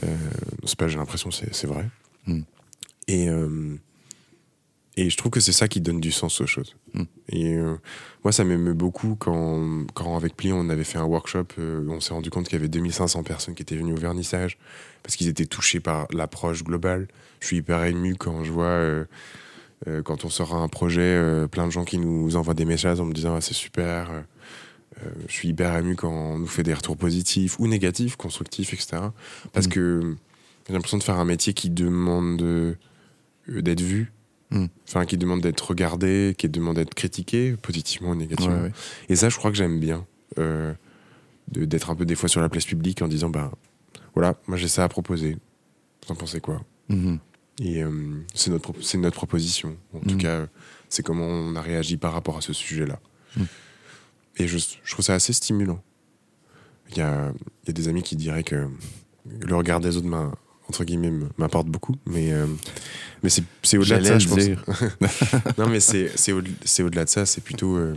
B: Euh, c'est pas j'ai l'impression, c'est c'est vrai.
A: Mm.
B: Et, euh, et je trouve que c'est ça qui donne du sens aux choses.
A: Mm.
B: Et euh, moi, ça m'émeut beaucoup quand, quand avec Pli, on avait fait un workshop, euh, on s'est rendu compte qu'il y avait 2500 personnes qui étaient venues au vernissage parce qu'ils étaient touchés par l'approche globale. Je suis hyper ému quand je vois, euh, quand on sort un projet, plein de gens qui nous envoient des messages en me disant ah, c'est super. je suis hyper ému quand on nous fait des retours positifs ou négatifs, constructifs, etc. Parce
A: Mm.
B: que j'ai l'impression de faire un métier qui demande d'être vu,
A: Mm.
B: enfin qui demande d'être regardé, qui demande d'être critiqué, positivement ou négativement.
A: Ouais, ouais.
B: Et ça, je crois que j'aime bien. euh, d'être un peu des fois sur la place publique en disant bah voilà, moi j'ai ça à proposer. Vous en pensez quoi?
A: Mhm.
B: Et euh, c'est notre, c'est notre proposition. En tout
A: Mm.
B: cas, c'est comment on a réagi par rapport à ce sujet-là.
A: Mm.
B: Et je, je trouve ça assez stimulant. Il y a, y a des amis qui diraient que le regard des autres, m'in- entre guillemets, m- m'importe beaucoup. Mais, euh, mais c'est, au-delà de ça, je pense. [laughs] non, mais c'est, c'est, au- c'est au-delà de ça. C'est plutôt, euh,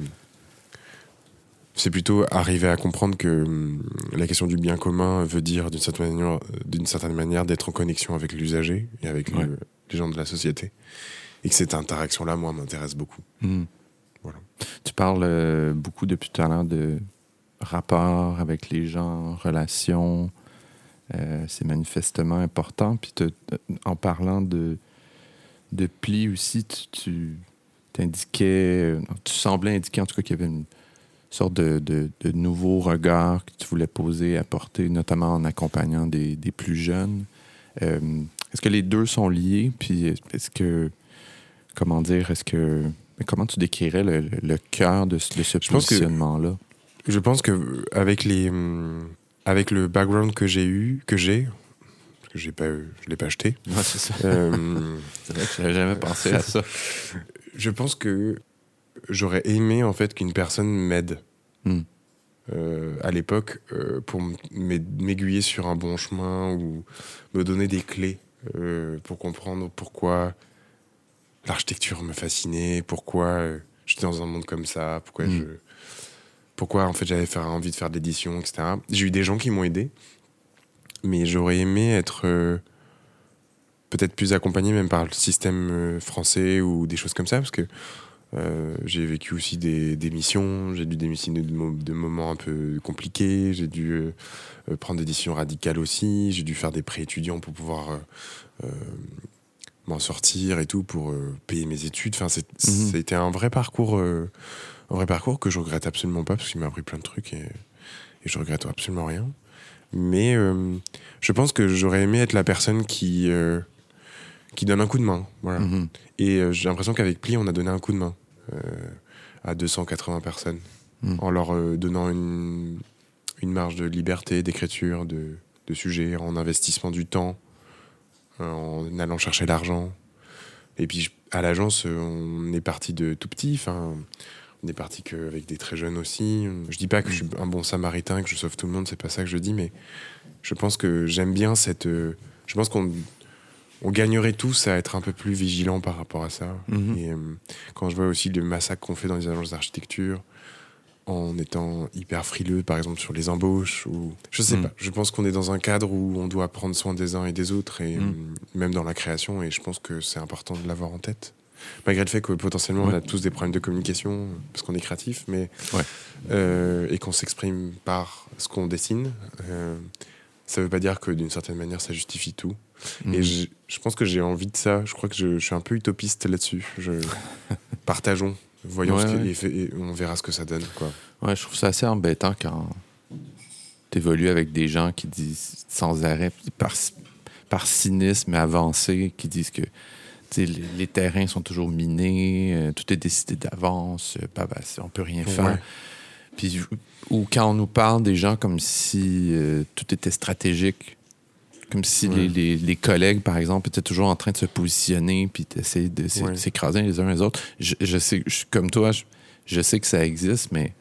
B: c'est plutôt arriver à comprendre que hum, la question du bien commun veut dire d'une certaine manière, d'une certaine manière d'être en connexion avec l'usager et avec le- les gens de la société. Et que cette interaction-là, moi, m'intéresse beaucoup.
A: Mhm.
B: Voilà.
A: Tu parles euh, beaucoup depuis tout à l'heure de rapport avec les gens, relations. Euh, c'est manifestement important. Puis te- en parlant de, de plis aussi, tu, tu t'indiquais, euh, tu semblais indiquer en tout cas qu'il y avait une sorte de, de, de nouveau regard que tu voulais poser, apporter, notamment en accompagnant des, des plus jeunes. Euh, est-ce que les deux sont liés? Puis est-ce que, comment dire, est-ce que, comment tu décrirais le, le- cœur de, ce- de ce positionnement-là?
B: Je pense que avec les, hum, avec le background que j'ai eu, que j'ai, parce que j'ai pas, eu- je l'ai pas acheté.
A: Ouais, c'est ça.
B: euh,
A: C'est vrai que j'avais jamais pensé à ça.
B: je pense que j'aurais aimé en fait qu'une personne m'aide
A: Hmm.
B: euh, à l'époque euh, pour m'aiguiller sur un bon chemin ou me donner des clés euh, pour comprendre pourquoi l'architecture me fascinait, pourquoi j'étais dans un monde comme ça, pourquoi
A: Hmm.
B: je pourquoi en fait j'avais envie de faire de l'édition, etc. J'ai eu des gens qui m'ont aidé, mais j'aurais aimé être euh, peut-être plus accompagné même par le système euh, français ou des choses comme ça, parce que Euh, j'ai vécu aussi des, des missions, j'ai dû démissionner de, mo- de moments un peu compliqués, j'ai dû euh, prendre des décisions radicales aussi, j'ai dû faire des prêts étudiants pour pouvoir m'en sortir et tout, pour payer mes études. Enfin,
A: Mhm.
B: été un vrai parcours, un vrai parcours que je regrette absolument pas parce qu'il m'a appris plein de trucs et, et je regrette absolument rien. Mais euh, je pense que j'aurais aimé être la personne qui, euh, qui donne un coup de main. Voilà.
A: Mhm.
B: Et euh, j'ai l'impression qu'avec Pli, on a donné un coup de main à 280 personnes
A: Mm.
B: en leur donnant une, une marge de liberté, d'écriture, de, de sujets, en investissement du temps, en allant chercher l'argent. Et puis à l'agence, on est parti de tout petit. Enfin, on est parti qu'avec des très jeunes aussi. Je dis pas que je suis un bon samaritain, que je sauve tout le monde, c'est pas ça que je dis, mais je pense que j'aime bien cette. euh, je pense qu'on on gagnerait tous à être un peu plus vigilants par rapport à ça.
A: Mhm.
B: Et euh, quand je vois aussi le massacre qu'on fait dans les agences d'architecture, en étant hyper frileux, par exemple sur les embauches, ou je sais
A: Mm.
B: pas. Je pense qu'on est dans un cadre où on doit prendre soin des uns et des autres, et
A: Mm.
B: euh, même dans la création, et je pense que c'est important de l'avoir en tête. Malgré le fait que potentiellement on a tous des problèmes de communication parce qu'on est créatif, mais
A: Ouais.
B: euh, et qu'on s'exprime par ce qu'on dessine, euh, ça veut pas dire que d'une certaine manière ça justifie tout. Et
A: Mhm.
B: je, je pense que j'ai envie de ça. Je crois que je, je suis un peu utopiste là-dessus. Je... [laughs] Partageons. Voyons
A: Ouais,
B: ce
A: ouais.
B: et fait- et on verra ce que ça donne. Quoi.
A: Ouais, je trouve ça assez embêtant quand t'évolues avec des gens qui disent sans arrêt, par, par cynisme avancé, qui disent que les, les terrains sont toujours minés, euh, tout est décidé d'avance, euh, bah, bah, on peut rien faire.
B: Ouais.
A: Puis, ou quand on nous parle des gens comme si euh, tout était stratégique, comme si
B: Ouais.
A: les, les- les collègues, par exemple, étaient toujours en train de se positionner puis d'essayer de
B: Ouais.
A: s'écraser les uns les autres. Je, je sais, je- comme toi, je, je sais que ça existe, mais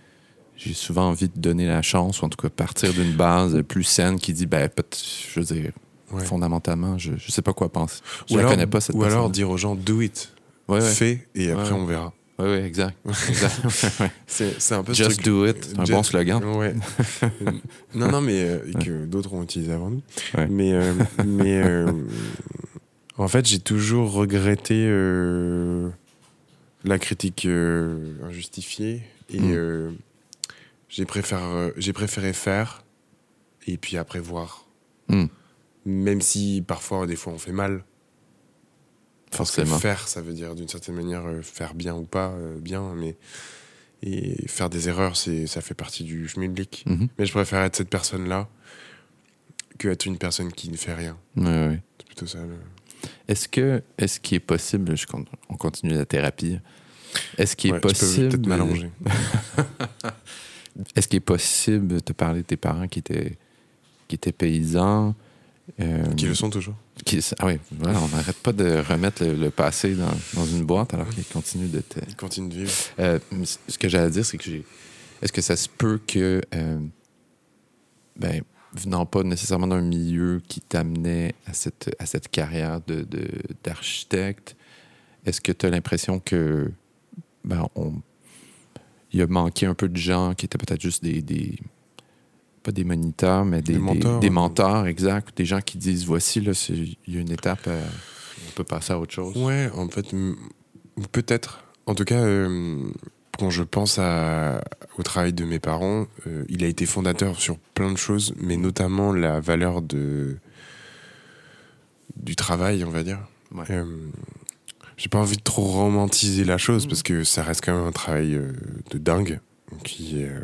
A: j'ai souvent envie de donner la chance, ou en tout cas partir d'une base plus saine qui dit, ben, je veux dire,
B: Ouais.
A: fondamentalement, je, je sais pas quoi penser. Je
B: Ou
A: la
B: alors,
A: connais pas, cette
B: ou alors dire aux gens do it,
A: Ouais,
B: fais et après on verra.
A: Ouais, ouais, exact. [laughs]
B: C'est un peu ce
A: Just
B: truc-
A: do it, un
B: Just-
A: bon slogan.
B: Ouais. [laughs] non, non, mais euh, que d'autres ont utilisé avant nous.
A: Ouais.
B: Mais, euh, mais euh, en fait, j'ai toujours regretté la critique injustifiée et
A: Mm.
B: j'ai préféré, j'ai préféré faire et puis après voir.
A: Mm.
B: Même si parfois, des fois, on fait mal.
A: Forcément.
B: faire, ça veut dire d'une certaine manière euh, faire bien ou pas euh, bien, mais et faire des erreurs, c'est ça fait partie du schmilblick.
A: Mhm.
B: Mais je préfère être cette personne-là que être une personne qui ne fait rien.
A: Ouais, ouais.
B: C'est plutôt ça. le-
A: Est-ce que est-ce qu'il est possible, je, on continue la thérapie, est-ce qu'il est possible,
B: peut-être m'allonger. [laughs]
A: est-ce qu'il est possible de te parler de tes parents qui étaient qui étaient paysans, euh,
B: Qui le sont toujours.
A: qui- ah oui, voilà, on n'arrête pas de remettre le, le passé dans, dans une boîte alors qu'il continue d'être.
B: Ils continuent de vivre.
A: Euh, ce que j'allais dire, c'est que j'ai. Est-ce que ça se peut que, euh, ben, venant pas nécessairement d'un milieu qui t'amenait à cette, à cette carrière de, de- d'architecte, est-ce que tu as l'impression que, ben, on, il a manqué un peu de gens qui étaient peut-être juste des, des- pas des moniteurs, mais des,
B: Des
A: des-
B: mentors.
A: des mentors, exact, des gens qui disent voici là, c'est- il y a une étape, euh, on peut passer à autre chose.
B: Ouais, en fait, peut-être. En tout cas, euh, quand je pense à- au travail de mes parents, euh, il a été fondateur sur plein de choses, mais notamment la valeur de du travail, on va dire.
A: Ouais.
B: J'ai pas envie de trop romantiser la chose parce que ça reste quand même un travail de dingue qui euh,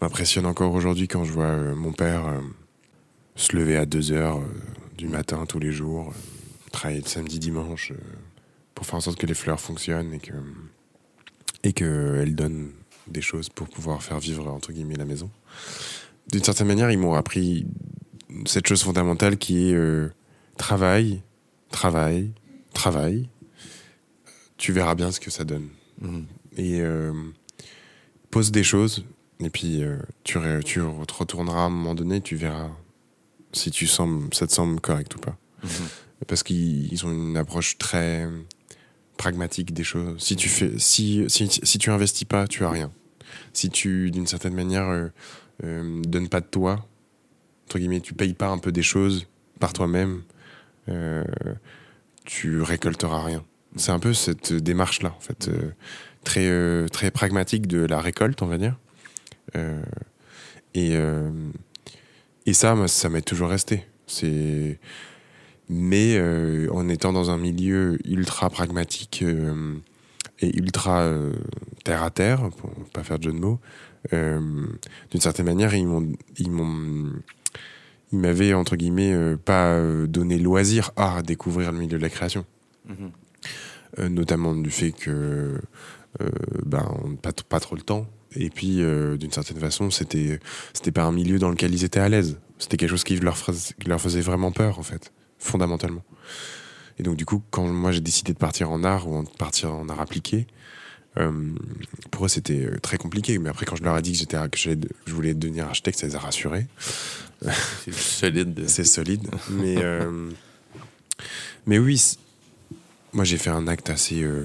B: m'impressionne encore aujourd'hui quand je vois euh, mon père euh, se lever à 2 heures euh, du matin tous les jours, travailler le samedi, dimanche pour faire en sorte que les fleurs fonctionnent et que et qu'elles donnent des choses pour pouvoir faire vivre entre guillemets la maison. D'une certaine manière, ils m'ont appris cette chose fondamentale qui est euh, travail, travail, travail. Tu verras bien ce que ça donne.
A: Mhm.
B: Et euh, pose des choses, et puis euh, tu, te retourneras à un moment donné, tu verras si tu sembles, ça te semble correct ou pas.
A: Mhm.
B: Parce qu'ils ils ont une approche très pragmatique des choses. Si tu fais, si, si, si tu investis pas, tu as rien. Si tu, d'une certaine manière, euh, euh, donnes pas de toi, entre guillemets, tu payes pas un peu des choses par toi-même, euh, tu récolteras rien. C'est un peu cette démarche-là, en fait, très, très pragmatique de la récolte, on va dire. Euh, et, euh, et ça, moi, ça m'est toujours resté. C'est... Mais euh, en étant dans un milieu ultra pragmatique euh, et ultra euh, terre à terre, pour pas faire de jeu de mots, d'une certaine manière, ils m'ont, ils m'ont, ils m'avaient entre guillemets pas donné loisir à découvrir le milieu de la création,
A: Mhm.
B: Euh, notamment du fait que ben on n'a pas trop le temps. Et puis, euh, d'une certaine façon, c'était c'était pas un milieu dans lequel ils étaient à l'aise. C'était quelque chose qui leur, frais- qui leur faisait vraiment peur, en fait, fondamentalement. Et donc, du coup, quand moi j'ai décidé de partir en art ou de partir en art appliqué, euh, pour eux c'était euh, très compliqué. Mais après, quand je leur ai dit que, j'étais, que je voulais devenir architecte, ça les a rassurés.
A: C'est solide. de- [laughs]
B: C'est solide. mais, euh, mais oui, moi j'ai fait un acte assez, euh,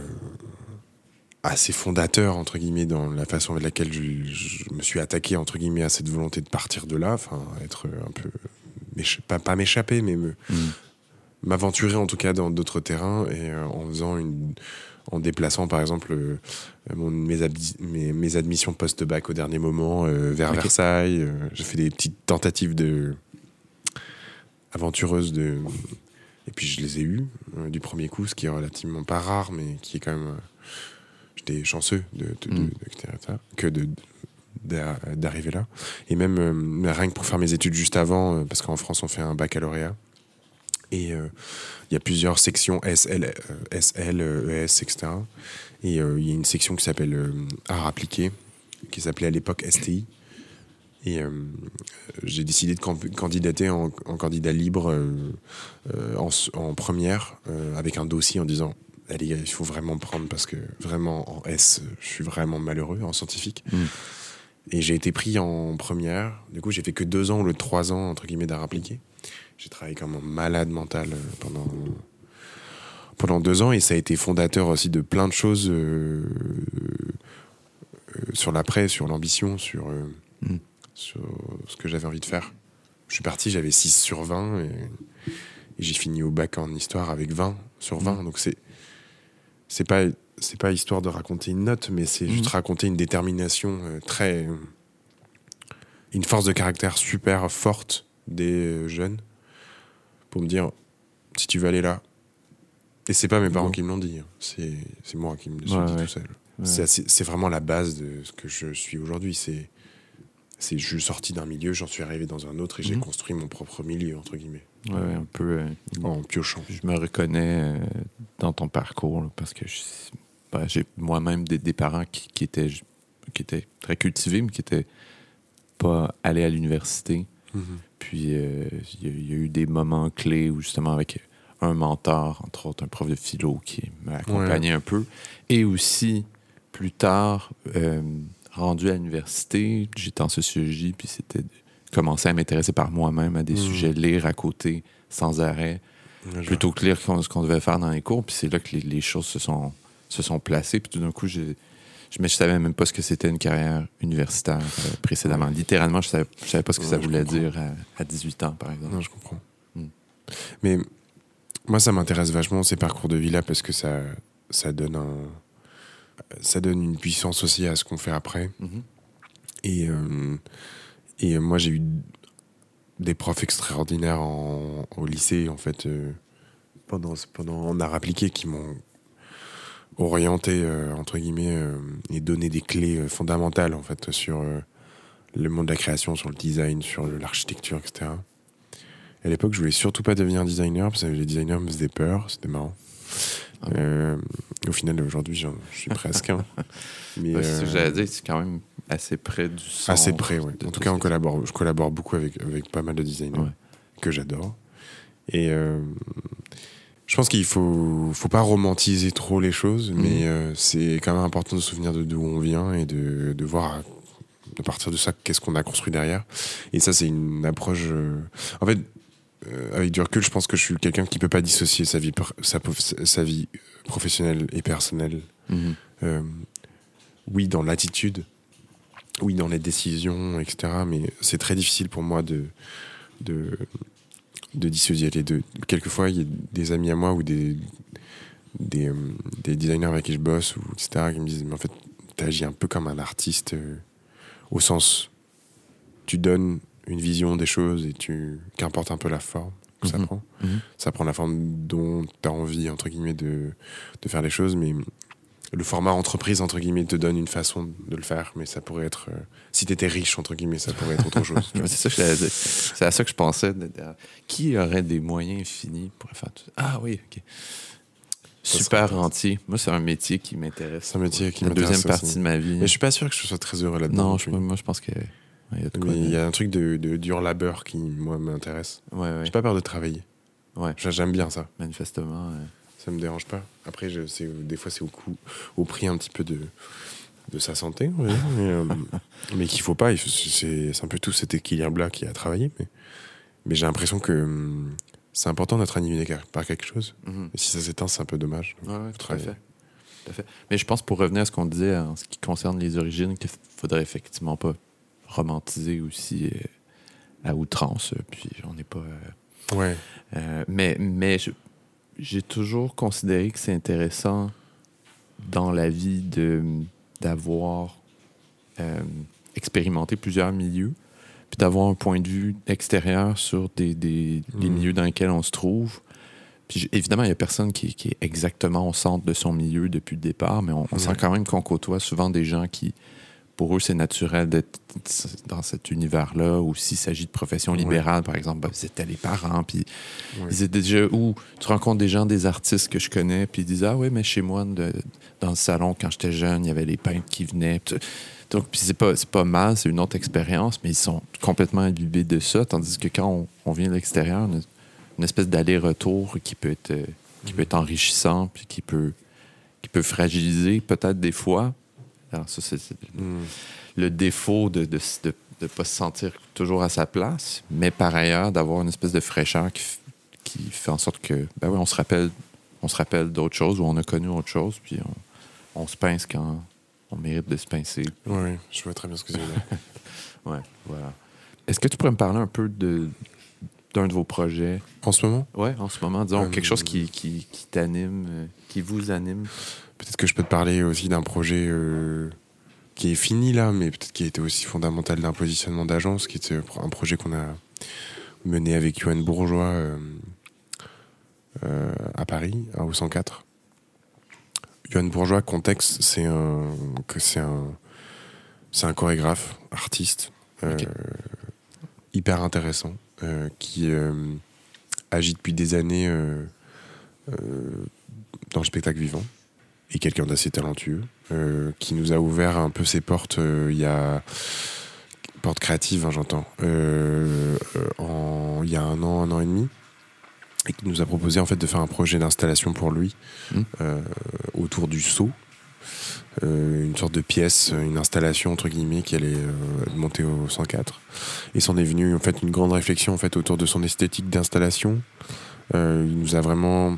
B: assez fondateur, entre guillemets, dans la façon avec laquelle je, je me suis attaqué, entre guillemets, à cette volonté de partir de là, enfin, être un peu. Pas, pas m'échapper, mais me,
A: Mhm.
B: m'aventurer en tout cas dans d'autres terrains et euh, en faisant une. En déplaçant par exemple euh, mon- mes, mes, mes admissions post-bac au dernier moment euh, vers. Versailles. J'ai fait des petites tentatives de aventureuses de et puis je les ai eues du premier coup, ce qui est relativement pas rare, mais qui est quand même. J'étais chanceux de,
A: Mm.
B: de- que de d'a- d'arriver là. Et même euh, rien que pour faire mes études juste avant, euh, parce qu'en France on fait un baccalauréat. Et euh, il y a plusieurs sections SL, SL, ES, etc. Et euh, il y a une section qui s'appelle euh, Art appliqué, qui s'appelait à l'époque STI. Et j'ai décidé de can- candidater en, en candidat libre en, première, avec un dossier en disant Allez, il faut vraiment me prendre parce que vraiment en S, je suis vraiment malheureux en scientifique.
A: Mm.
B: Et j'ai été pris en première. Du coup, j'ai fait que deux ans ou le trois ans, entre guillemets, d'art appliqué. J'ai travaillé comme un malade mental euh, pendant, pendant deux ans et ça a été fondateur aussi de plein de choses euh, euh, sur l'après, sur l'ambition, sur, euh,
A: Mm.
B: sur ce que j'avais envie de faire. Je suis parti, j'avais 6 sur 20 et, et j'ai fini au bac en histoire avec 20 sur 20. Donc c'est c'est pas c'est pas histoire de raconter une note, mais c'est juste
A: Mhm.
B: raconter une détermination euh, très une force de caractère super forte des euh, jeunes pour me dire si tu veux aller là. Et c'est pas mes parents qui me l'ont dit, hein. c'est moi qui me le suis
A: Ouais,
B: dit
A: ouais.
B: tout seul.
A: Ouais.
B: C'est vraiment la base de ce que je suis aujourd'hui. C'est, c'est, je suis sorti d'un milieu, j'en suis arrivé dans un autre et j'ai
A: Mhm.
B: construit mon propre milieu entre guillemets
A: Ouais, un peu. euh,
B: en piochant.
A: Je me reconnais euh, dans ton parcours là, parce que ben, j'ai moi-même des, des parents qui, qui étaient, qui étaient très cultivés, mais qui étaient pas allés à l'université. Puis euh, il y, a- il y a eu des moments clés où justement avec un mentor, entre autres un prof de philo qui m'a accompagné un peu. Et aussi, plus tard, rendu à l'université, j'étais en sociologie, puis c'était commencer à m'intéresser par moi-même à des
B: Mhm.
A: sujets, lire à côté sans arrêt, plutôt que lire ce qu'on devait faire dans les cours. Puis c'est là que les, les choses se sont, se sont placées. Puis tout d'un coup, je ne savais même pas ce que c'était une carrière universitaire euh, précédemment. Littéralement, je ne savais, je savais pas ce que ça
B: Ouais,
A: voulait dire à, à 18 ans, par exemple.
B: Non, je comprends.
A: Mm.
B: Mais moi, ça m'intéresse vachement ces parcours de vie-là parce que ça, ça donne un, ça donne une puissance aussi à ce qu'on fait après.
A: Mhm.
B: Et, euh, et moi, j'ai eu des profs extraordinaires en- au lycée, en fait, euh, pendant, pendant en art appliqué, qui m'ont orienté, euh, entre guillemets, euh, et donné des clés euh, fondamentales, en fait, sur euh, le monde de la création, sur le design, sur l'architecture, etc. À l'époque, je voulais surtout pas devenir designer, parce que les designers me faisaient peur, c'était marrant.
A: Ah.
B: Euh, au final, aujourd'hui, j'en- je suis presque un. [laughs] Mais,
A: Ouais, c'est ce que
B: euh,
A: j'allais dire, c'est quand même assez près du son.
B: Assez près,
A: de
B: En tout cas, on collabore, je collabore beaucoup avec, avec pas mal de designers
A: Ouais.
B: que j'adore. Et euh, je pense qu'il faut, faut pas romantiser trop les choses,
A: Mhm.
B: mais euh, c'est quand même important de se souvenir de d'où on vient et de, de voir à partir de ça qu'est-ce qu'on a construit derrière. Et ça, c'est une approche. euh, En fait, euh, avec du recul, je pense que je suis quelqu'un qui peut pas dissocier sa vie, sa, sa vie professionnelle et personnelle
A: Mhm.
B: euh, oui, dans l'attitude, oui, dans les décisions, etc. Mais c'est très difficile pour moi de, de, de dissocier les deux. Quelquefois, il y a des amis à moi ou des, des, euh, des designers avec qui je bosse, ou etc., qui me disent, mais en fait, tu agis un peu comme un artiste, euh, au sens, tu donnes une vision des choses et tu, qu'importe un peu la forme que ça
A: Mhm.
B: prend.
A: Mhm.
B: Ça prend la forme dont tu as envie, entre guillemets, de, de faire les choses, mais le format entreprise, entre guillemets, te donne une façon de le faire, mais ça pourrait être, euh, si tu étais riche, entre guillemets, ça pourrait être autre [laughs] chose.
A: c'est ça ça que je pensais. Qui aurait des moyens infinis pour faire tout ça? Ah oui, ok.
B: Ça
A: Super rentier. Moi, c'est un métier qui m'intéresse.
B: C'est un métier qui
A: La
B: m'intéresse
A: deuxième partie
B: aussi.
A: de ma vie.
B: Mais je suis pas sûr que je sois très heureux là-dedans.
A: Non, je, moi, je pense que. Ouais, Il y a de quoi.
B: Mais il y
A: de-
B: a un truc de, de dur labeur qui, moi, m'intéresse.
A: Ouais, ouais.
B: J'ai pas peur de travailler.
A: Ouais.
B: J'a- J'aime bien ça.
A: Manifestement. euh,
B: Ça me dérange pas. Après, je, des fois, c'est au, coup, au prix un petit peu de, de sa santé, on va dire. Mais, euh, [laughs] mais qu'il faut pas. c'est, un peu tout cet équilibre-là qui a travaillé. Mais, mais j'ai l'impression que hum, c'est important d'être animé par quelque chose.
A: mhm.
B: Et si ça s'éteint, c'est un peu dommage.
A: Ouais, ouais, tout à
B: travailler.
A: fait. Tout à fait. Mais je pense, pour revenir à ce qu'on disait en ce qui concerne les origines, qu'il faudrait effectivement pas romantiser aussi euh, à outrance. euh, Puis on n'est pas. euh,
B: Ouais.
A: mais mais j'ai toujours considéré que c'est intéressant dans la vie de d'avoir euh, expérimenté plusieurs milieux, puis d'avoir un point de vue extérieur sur des, des- les
B: Mhm.
A: milieux dans lesquels on se trouve. Puis évidemment, il n'y a personne qui, qui est exactement au centre de son milieu depuis le départ, mais on, on sent quand même qu'on côtoie souvent des gens qui, pour eux, c'est naturel d'être dans cet univers-là, ou s'il s'agit de profession
B: Ouais.
A: libérale, par exemple, ben, c'était les parents, puis
B: Ouais.
A: ils étaient déjà où tu rencontres des gens, des artistes que je connais, puis ils disent Ah oui, mais chez moi, dans le salon, quand j'étais jeune, il y avait les peintres qui venaient. Donc, puis c'est pas, pas mal, c'est une autre expérience, mais ils sont complètement imbibés de ça, tandis que quand on, on vient de l'extérieur, une, une espèce d'aller-retour qui peut être euh, qui peut être enrichissant, puis qui peut, qui peut fragiliser peut-être des fois. Alors, ça, c'est
B: Hum.
A: le défaut de ne de, de, de pas se sentir toujours à sa place, mais par ailleurs d'avoir une espèce de fraîcheur qui, fait en sorte que ben oui, on se rappelle on se rappelle d'autres choses ou on a connu autre chose, puis on, on se pince quand on mérite de se pincer.
B: Ouais, je vois très bien ce que tu veux dire. [laughs]
A: Ouais, voilà. Est-ce que tu pourrais me parler un peu de d'un de vos projets?
B: En ce moment,
A: Ouais, en ce moment, disons
B: Euh,
A: quelque chose qui, qui, qui t'anime, euh, qui vous anime?
B: Peut-être que je peux te parler aussi d'un projet euh, qui est fini là, mais peut-être qui a été aussi fondamental d'un positionnement d'agence, qui est un projet qu'on a mené avec Johan Bourgeois euh, euh, à Paris, à- au 104. Johan Bourgeois, contexte, c'est un, que c'est un, c'est un chorégraphe, artiste, hyper intéressant, qui agit depuis des années dans le spectacle vivant quelqu'un d'assez talentueux euh, qui nous a ouvert un peu ses portes euh, il y a portes créatives hein, j'entends euh, en- il y a un an un an et demi et qui nous a proposé en fait de faire un projet d'installation pour lui
A: Mm.
B: euh, autour du saut Euh, une sorte de pièce une installation entre guillemets qui allait euh, monter au 104 et s'en est venu en fait une grande réflexion en fait autour de son esthétique d'installation Euh, il nous a vraiment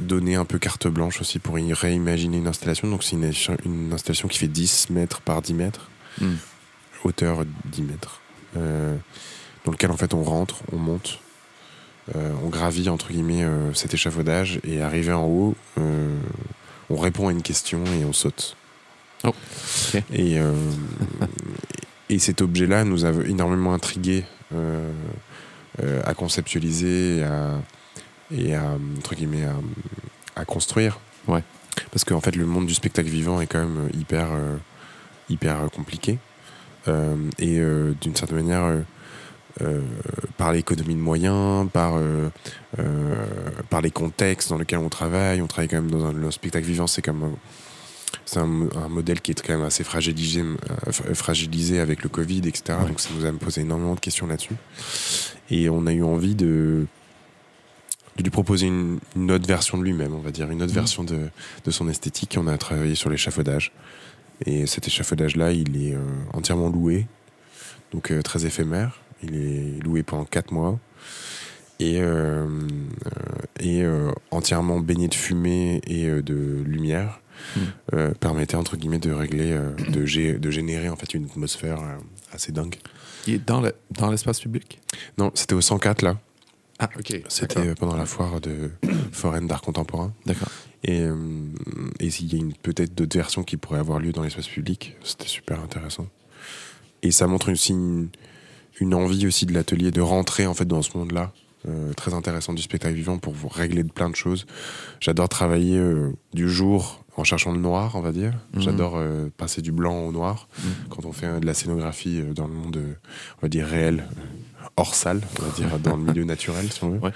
B: donner un peu carte blanche aussi pour y réimaginer une installation. Donc c'est une, une installation qui fait 10 mètres par 10 mètres,
A: Hmm.
B: hauteur 10 mètres, euh, dans lequel en fait on rentre, on monte, euh, on gravit entre guillemets euh, cet échafaudage et arrivé en haut, euh, on répond à une question et on saute.
A: Oh.
B: Et, euh, [laughs] et cet objet-là nous a énormément intrigué euh, euh, à conceptualiser à, et à, entre guillemets, à, à construire.
A: Ouais.
B: Parce qu'en fait, le monde du spectacle vivant est quand même hyper, euh, hyper compliqué. Euh, et euh, d'une certaine manière, euh, euh, par l'économie de moyens, par, euh, euh, par les contextes dans lesquels on travaille, on travaille quand même dans un le spectacle vivant, c'est comme un- c'est un, un modèle qui est quand même assez fragilisé, euh, fra- fragilisé avec le Covid, etc.
A: Ouais.
B: Donc ça nous a posé énormément de questions là-dessus. Et on a eu envie de, de lui proposer une, une autre version de lui-même, on va dire, une autre
A: Mhm.
B: version de, de son esthétique. On a travaillé sur l'échafaudage. Et cet échafaudage-là, il est euh, entièrement loué, donc euh, très éphémère. Il est loué pendant 4 mois. Et, euh, et entièrement baigné de fumée et de lumière, euh, permettait entre guillemets de régler, de, gé- de générer en fait une atmosphère assez dingue.
A: Est dans le- dans l'espace public?
B: Non, c'était au 104 là.
A: Ah, ok.
B: C'était euh, pendant la foire de [coughs] foraine d'art contemporain.
A: D'accord.
B: Et, euh, et s'il y a peut-être d'autres versions qui pourraient avoir lieu dans l'espace public, c'était super intéressant. Et ça montre aussi une, une envie aussi de l'atelier de rentrer en fait dans ce monde-là, euh, très intéressant du spectacle vivant pour vous régler de plein de choses. J'adore travailler euh, du jour en cherchant le noir, on va dire.
A: Mhm.
B: J'adore euh, passer du blanc au noir
A: Mhm.
B: quand on fait euh, de la scénographie euh, dans le monde, euh, on va dire réel, hors salle, on va dire dans le [laughs] milieu naturel, si on veut.
A: Ouais.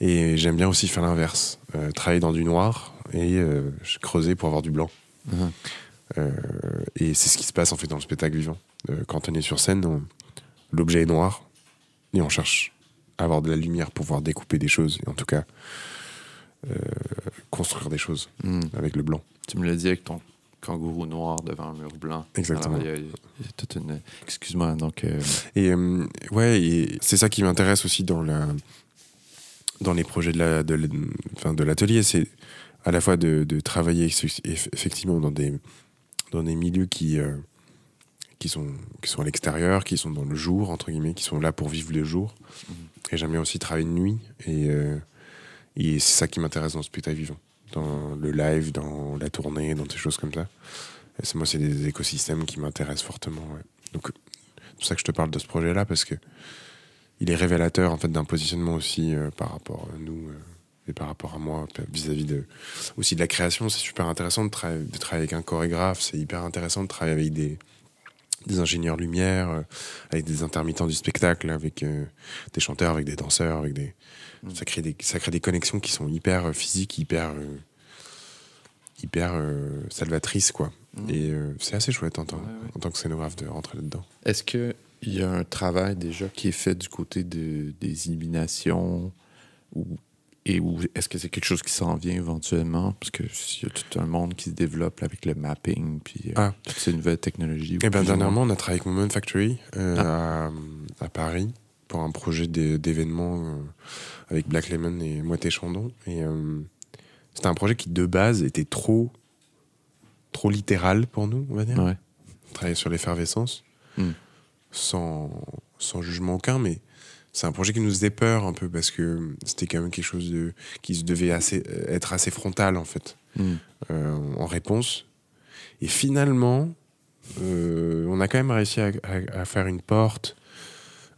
B: Et j'aime bien aussi faire l'inverse, travailler dans du noir et creuser pour avoir du blanc.
A: Mhm.
B: Et c'est ce qui se passe en fait dans le spectacle vivant. Quand on est sur scène, on- l'objet est noir et on cherche à avoir de la lumière pour pouvoir découper des choses et en tout cas construire des choses
A: Hmm.
B: avec le blanc.
A: Tu me l'as dit avec ton kangourou noir devant un mur blanc.
B: Exactement.
A: Alors, il y a- il y, a toute une. Excuse-moi, donc. euh,
B: Et euh, ouais, et c'est ça qui m'intéresse aussi dans la dans les projets de la de, l'- enfin, de l'atelier, c'est à la fois de, de travailler eff- eff- effectivement dans des dans des milieux qui euh, qui sont qui sont à l'extérieur, qui sont dans le jour entre guillemets, qui sont là pour vivre le jour. Et j'aime bien aussi travailler de nuit et euh, et c'est ça qui m'intéresse dans le spectacle vivant, dans le live, dans la tournée, dans des choses comme ça. Moi, c'est des écosystèmes qui m'intéressent fortement. Donc c'est pour ça que je te parle de ce projet-là, parce que il est révélateur en fait d'un positionnement aussi euh, par rapport à nous euh, et par rapport à moi vis-à-vis de aussi de la création. C'est super intéressant de, tra- de travailler avec un chorégraphe. C'est hyper intéressant de travailler avec des des ingénieurs lumière, euh, avec des intermittents du spectacle, avec des chanteurs, avec des danseurs, avec des
A: Mm.
B: ça crée des ça crée des connexions qui sont hyper euh, physiques, hyper euh, hyper euh, salvatrices quoi.
A: Mm.
B: Et euh, c'est assez chouette en tant,
A: Ouais, ouais.
B: en tant que scénographe de rentrer là-dedans.
A: Est-ce qu'il y a un travail déjà qui est fait du côté de, des illuminations ou, et ou est-ce que c'est quelque chose qui s'en vient éventuellement? Parce qu'il y a tout un monde qui se développe avec le mapping puis
B: Ah.
A: toutes ces nouvelles technologies.
B: Eh
A: moins.
B: dernièrement, on a travaillé avec Moment Factory euh,
A: Ah.
B: à, à Paris pour un projet d'é- d'événement euh, avec Black Lemon et Moité Chandon. Et euh, c'était un projet qui, de base, était trop, trop littéral pour nous, on va dire.
A: Ouais.
B: Travailler sur l'effervescence,
A: Mm.
B: sans, sans jugement aucun, mais c'est un projet qui nous faisait peur un peu parce que c'était quand même quelque chose de, qui se devait assez, être assez frontal, en fait
A: Hmm.
B: euh, en réponse. Et finalement, euh, on a quand même réussi à, à- à faire une porte,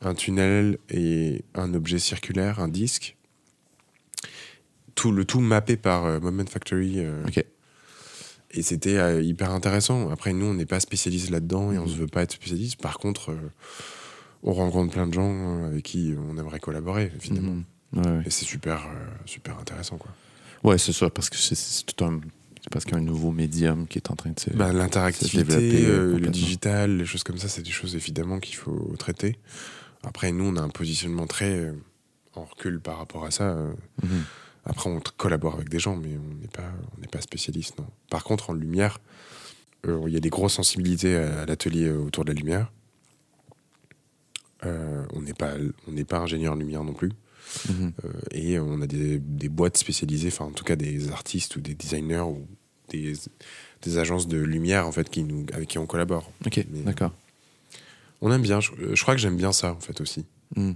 B: un tunnel et un objet circulaire, un disque. Tout, le tout mappé par euh, Moment Factory. euh. Et c'était euh, hyper intéressant. Après, nous, on n'est pas spécialistes là-dedans et on
A: Mhm.
B: ne veut pas être spécialiste. Par contre, on rencontre plein de gens avec qui on aimerait collaborer, finalement.
A: Mhm. Ouais, ouais.
B: Et c'est super, super intéressant, quoi.
A: Ouais, c'est ça, parce que c'est- tout un. Parce qu'il y a un nouveau médium qui est en train de se.
B: Bah, L'interactivité,
A: développer, euh,
B: le digital, les choses comme ça, c'est des choses évidemment qu'il faut traiter. Après, nous, on a un positionnement très euh, en recul par rapport à ça. euh.
A: Mhm.
B: Après, on collabore avec des gens, mais on n'est pas, on n'est pas spécialiste, non. Par contre, en lumière, euh, il y a des grosses sensibilités à, l'atelier autour de la lumière. Euh, on n'est pas, on pas ingénieur lumière non plus.
A: Mhm.
B: Euh, et on a des, des boîtes spécialisées, enfin en tout cas des artistes ou des designers ou des, des agences de lumière en fait qui nous, avec qui on collabore.
A: Ok, d'accord.
B: On aime bien, je, je crois que j'aime bien ça en fait aussi.
A: Hmm.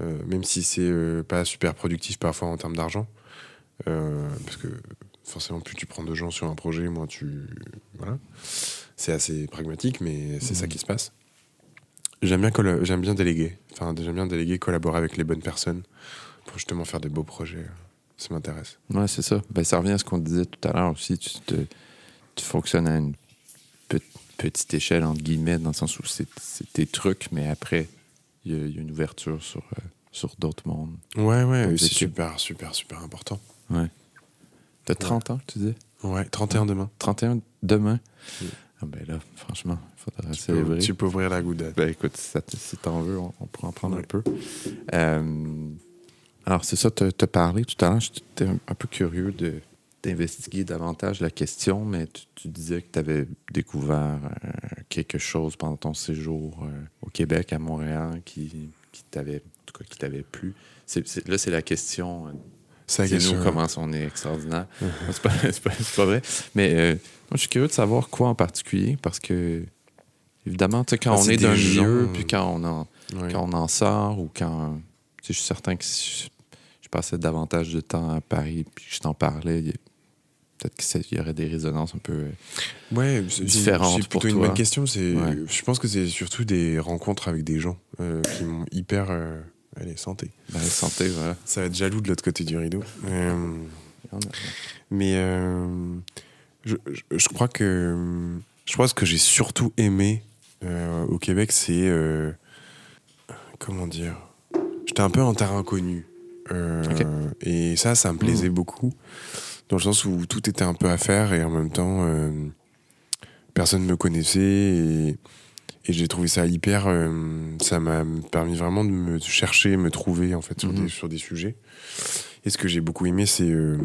B: Euh, même si c'est euh, pas super productif parfois en termes d'argent. Euh, parce que forcément plus tu prends de gens sur un projet, moins tu... Voilà. C'est assez pragmatique, mais c'est ça qui se passe. J'aime bien, j'aime bien déléguer. Enfin, j'aime bien déléguer, collaborer avec les bonnes personnes pour justement faire de beaux projets. Ça m'intéresse.
A: Ouais, c'est ça. Ben, ça revient à ce qu'on disait tout à l'heure aussi. Tu, te- tu fonctionnes à une petite échelle, entre guillemets, dans le sens où c'est tes trucs, mais après, il y, a- il y a une ouverture sur, euh, sur d'autres mondes.
B: Ouais, ouais, c'est super, super, super important.
A: T'as 30 ans, tu disais?
B: Ouais, 31 demain.
A: 31 demain?
B: Oui.
A: Ah ben là, franchement, il faudra
B: Tu
A: célébrer.
B: peux, tu peux ouvrir la goudade.
A: Ben écoute, si, ça te- si t'en veux, on, on pourra en prendre
B: Ouais.
A: un peu. Euh, alors, c'est ça, te, te parler tout à l'heure, j'étais un, un peu curieux de d'investiguer davantage la question, mais tu, tu disais que tu avais découvert euh, quelque chose pendant ton séjour euh, au Québec, à Montréal, qui, qui t'avait en tout cas, qui t'avait plu. Là, c'est la question. euh,
B: C'est
A: nous comment on est extraordinaire. [laughs] c'est pas, vrai. Mais euh, moi, je suis curieux de savoir quoi en particulier, parce que, évidemment, tu sais, quand
B: Ah,
A: on est dans un
B: des
A: milieu,
B: gens,
A: puis quand on en, quand on en sort ou quand je suis certain que si je, je passais davantage de temps à Paris puis que je t'en parlais, il y a- peut-être qu'il y aurait des résonances un peu. euh,
B: Ouais, c'est- plutôt
A: pour
B: une
A: toi.
B: bonne question. C'est,
A: Ouais.
B: je pense que c'est surtout des rencontres avec des gens euh, qui m'ont hyper, euh, allez, santé.
A: ben, santé, voilà.
B: Ça va être jaloux de l'autre côté du rideau. Euh, mais je, je- je crois que je crois que ce que j'ai surtout aimé au Québec, c'est comment dire. J'étais un peu en terrain inconnu. Euh,
A: Ok.
B: Et ça, ça me plaisait beaucoup. Dans le sens où tout était un peu à faire et en même temps, euh, personne ne me connaissait. Et, et j'ai trouvé ça hyper. euh, ça m'a permis vraiment de me chercher, me trouver en fait sur,
A: Mhm.
B: des, sur des sujets. Et ce que j'ai beaucoup aimé, c'est euh,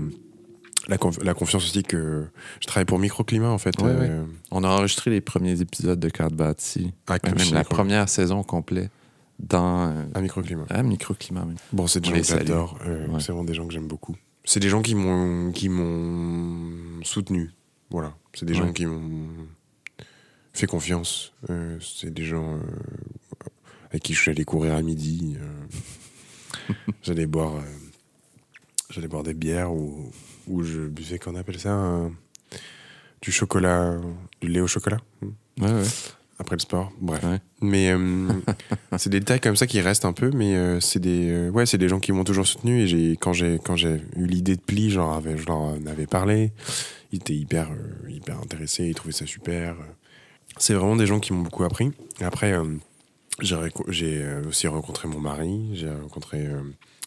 B: la, conf- la confiance aussi que je travaille pour Microclimat en fait.
A: Ouais,
B: euh,
A: On a enregistré les premiers épisodes de Carte Bâtie,
B: avec
A: même la première saison complète dans
B: à Microclimat.
A: à Microclimat.
B: Bon, c'est des
A: On
B: gens que j'adore. euh,
A: Ouais.
B: C'est vraiment des gens que j'aime beaucoup. C'est des gens qui m'ont qui m'ont soutenu. Voilà. C'est des
A: Ouais.
B: gens qui m'ont fait confiance. Euh, c'est des gens euh, avec qui je suis allé courir à midi. euh, [laughs] j'allais boire, euh, j'allais boire des bières ou où je buvais qu'on appelle ça du chocolat, du lait au chocolat
A: Ouais, ouais.
B: Après le sport. Bref.
A: Ouais.
B: Mais euh, [laughs] c'est des détails comme ça qui restent un peu, mais euh, c'est des, euh, ouais, c'est des gens qui m'ont toujours soutenu. Et j'ai, quand j'ai, quand j'ai eu l'idée de pli, genre, je leur en avais parlé. Ils étaient hyper, hyper intéressés, ils trouvaient ça super. C'est vraiment des gens qui m'ont beaucoup appris. Après, j'ai, aussi rencontré mon mari, j'ai rencontré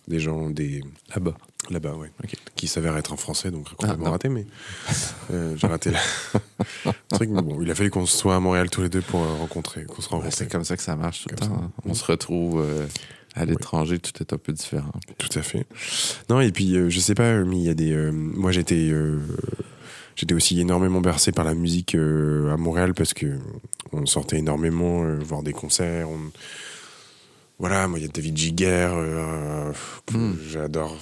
B: des gens des
A: Là-bas.
B: là-bas, ouais, qui s'avèrent être un Français, donc complètement
A: non.
B: raté, mais euh, j'ai raté la... [laughs] [laughs] truc. Mais bon, il a fallu qu'on soit à Montréal tous les deux pour euh, rencontrer, qu'on se rencontre.
A: c'est comme ça que ça marche tout le temps. hein. On se retrouve euh, à l'étranger, tout est un peu différent.
B: Tout à fait. Non, et puis, euh, je sais pas, mais il y a des. euh, moi, j'étais. J'étais aussi énormément bercé par la musique à Montréal parce que on sortait énormément voir des concerts. on- Voilà, moi il y a David Giger euh, que
A: Mm.
B: j'adore.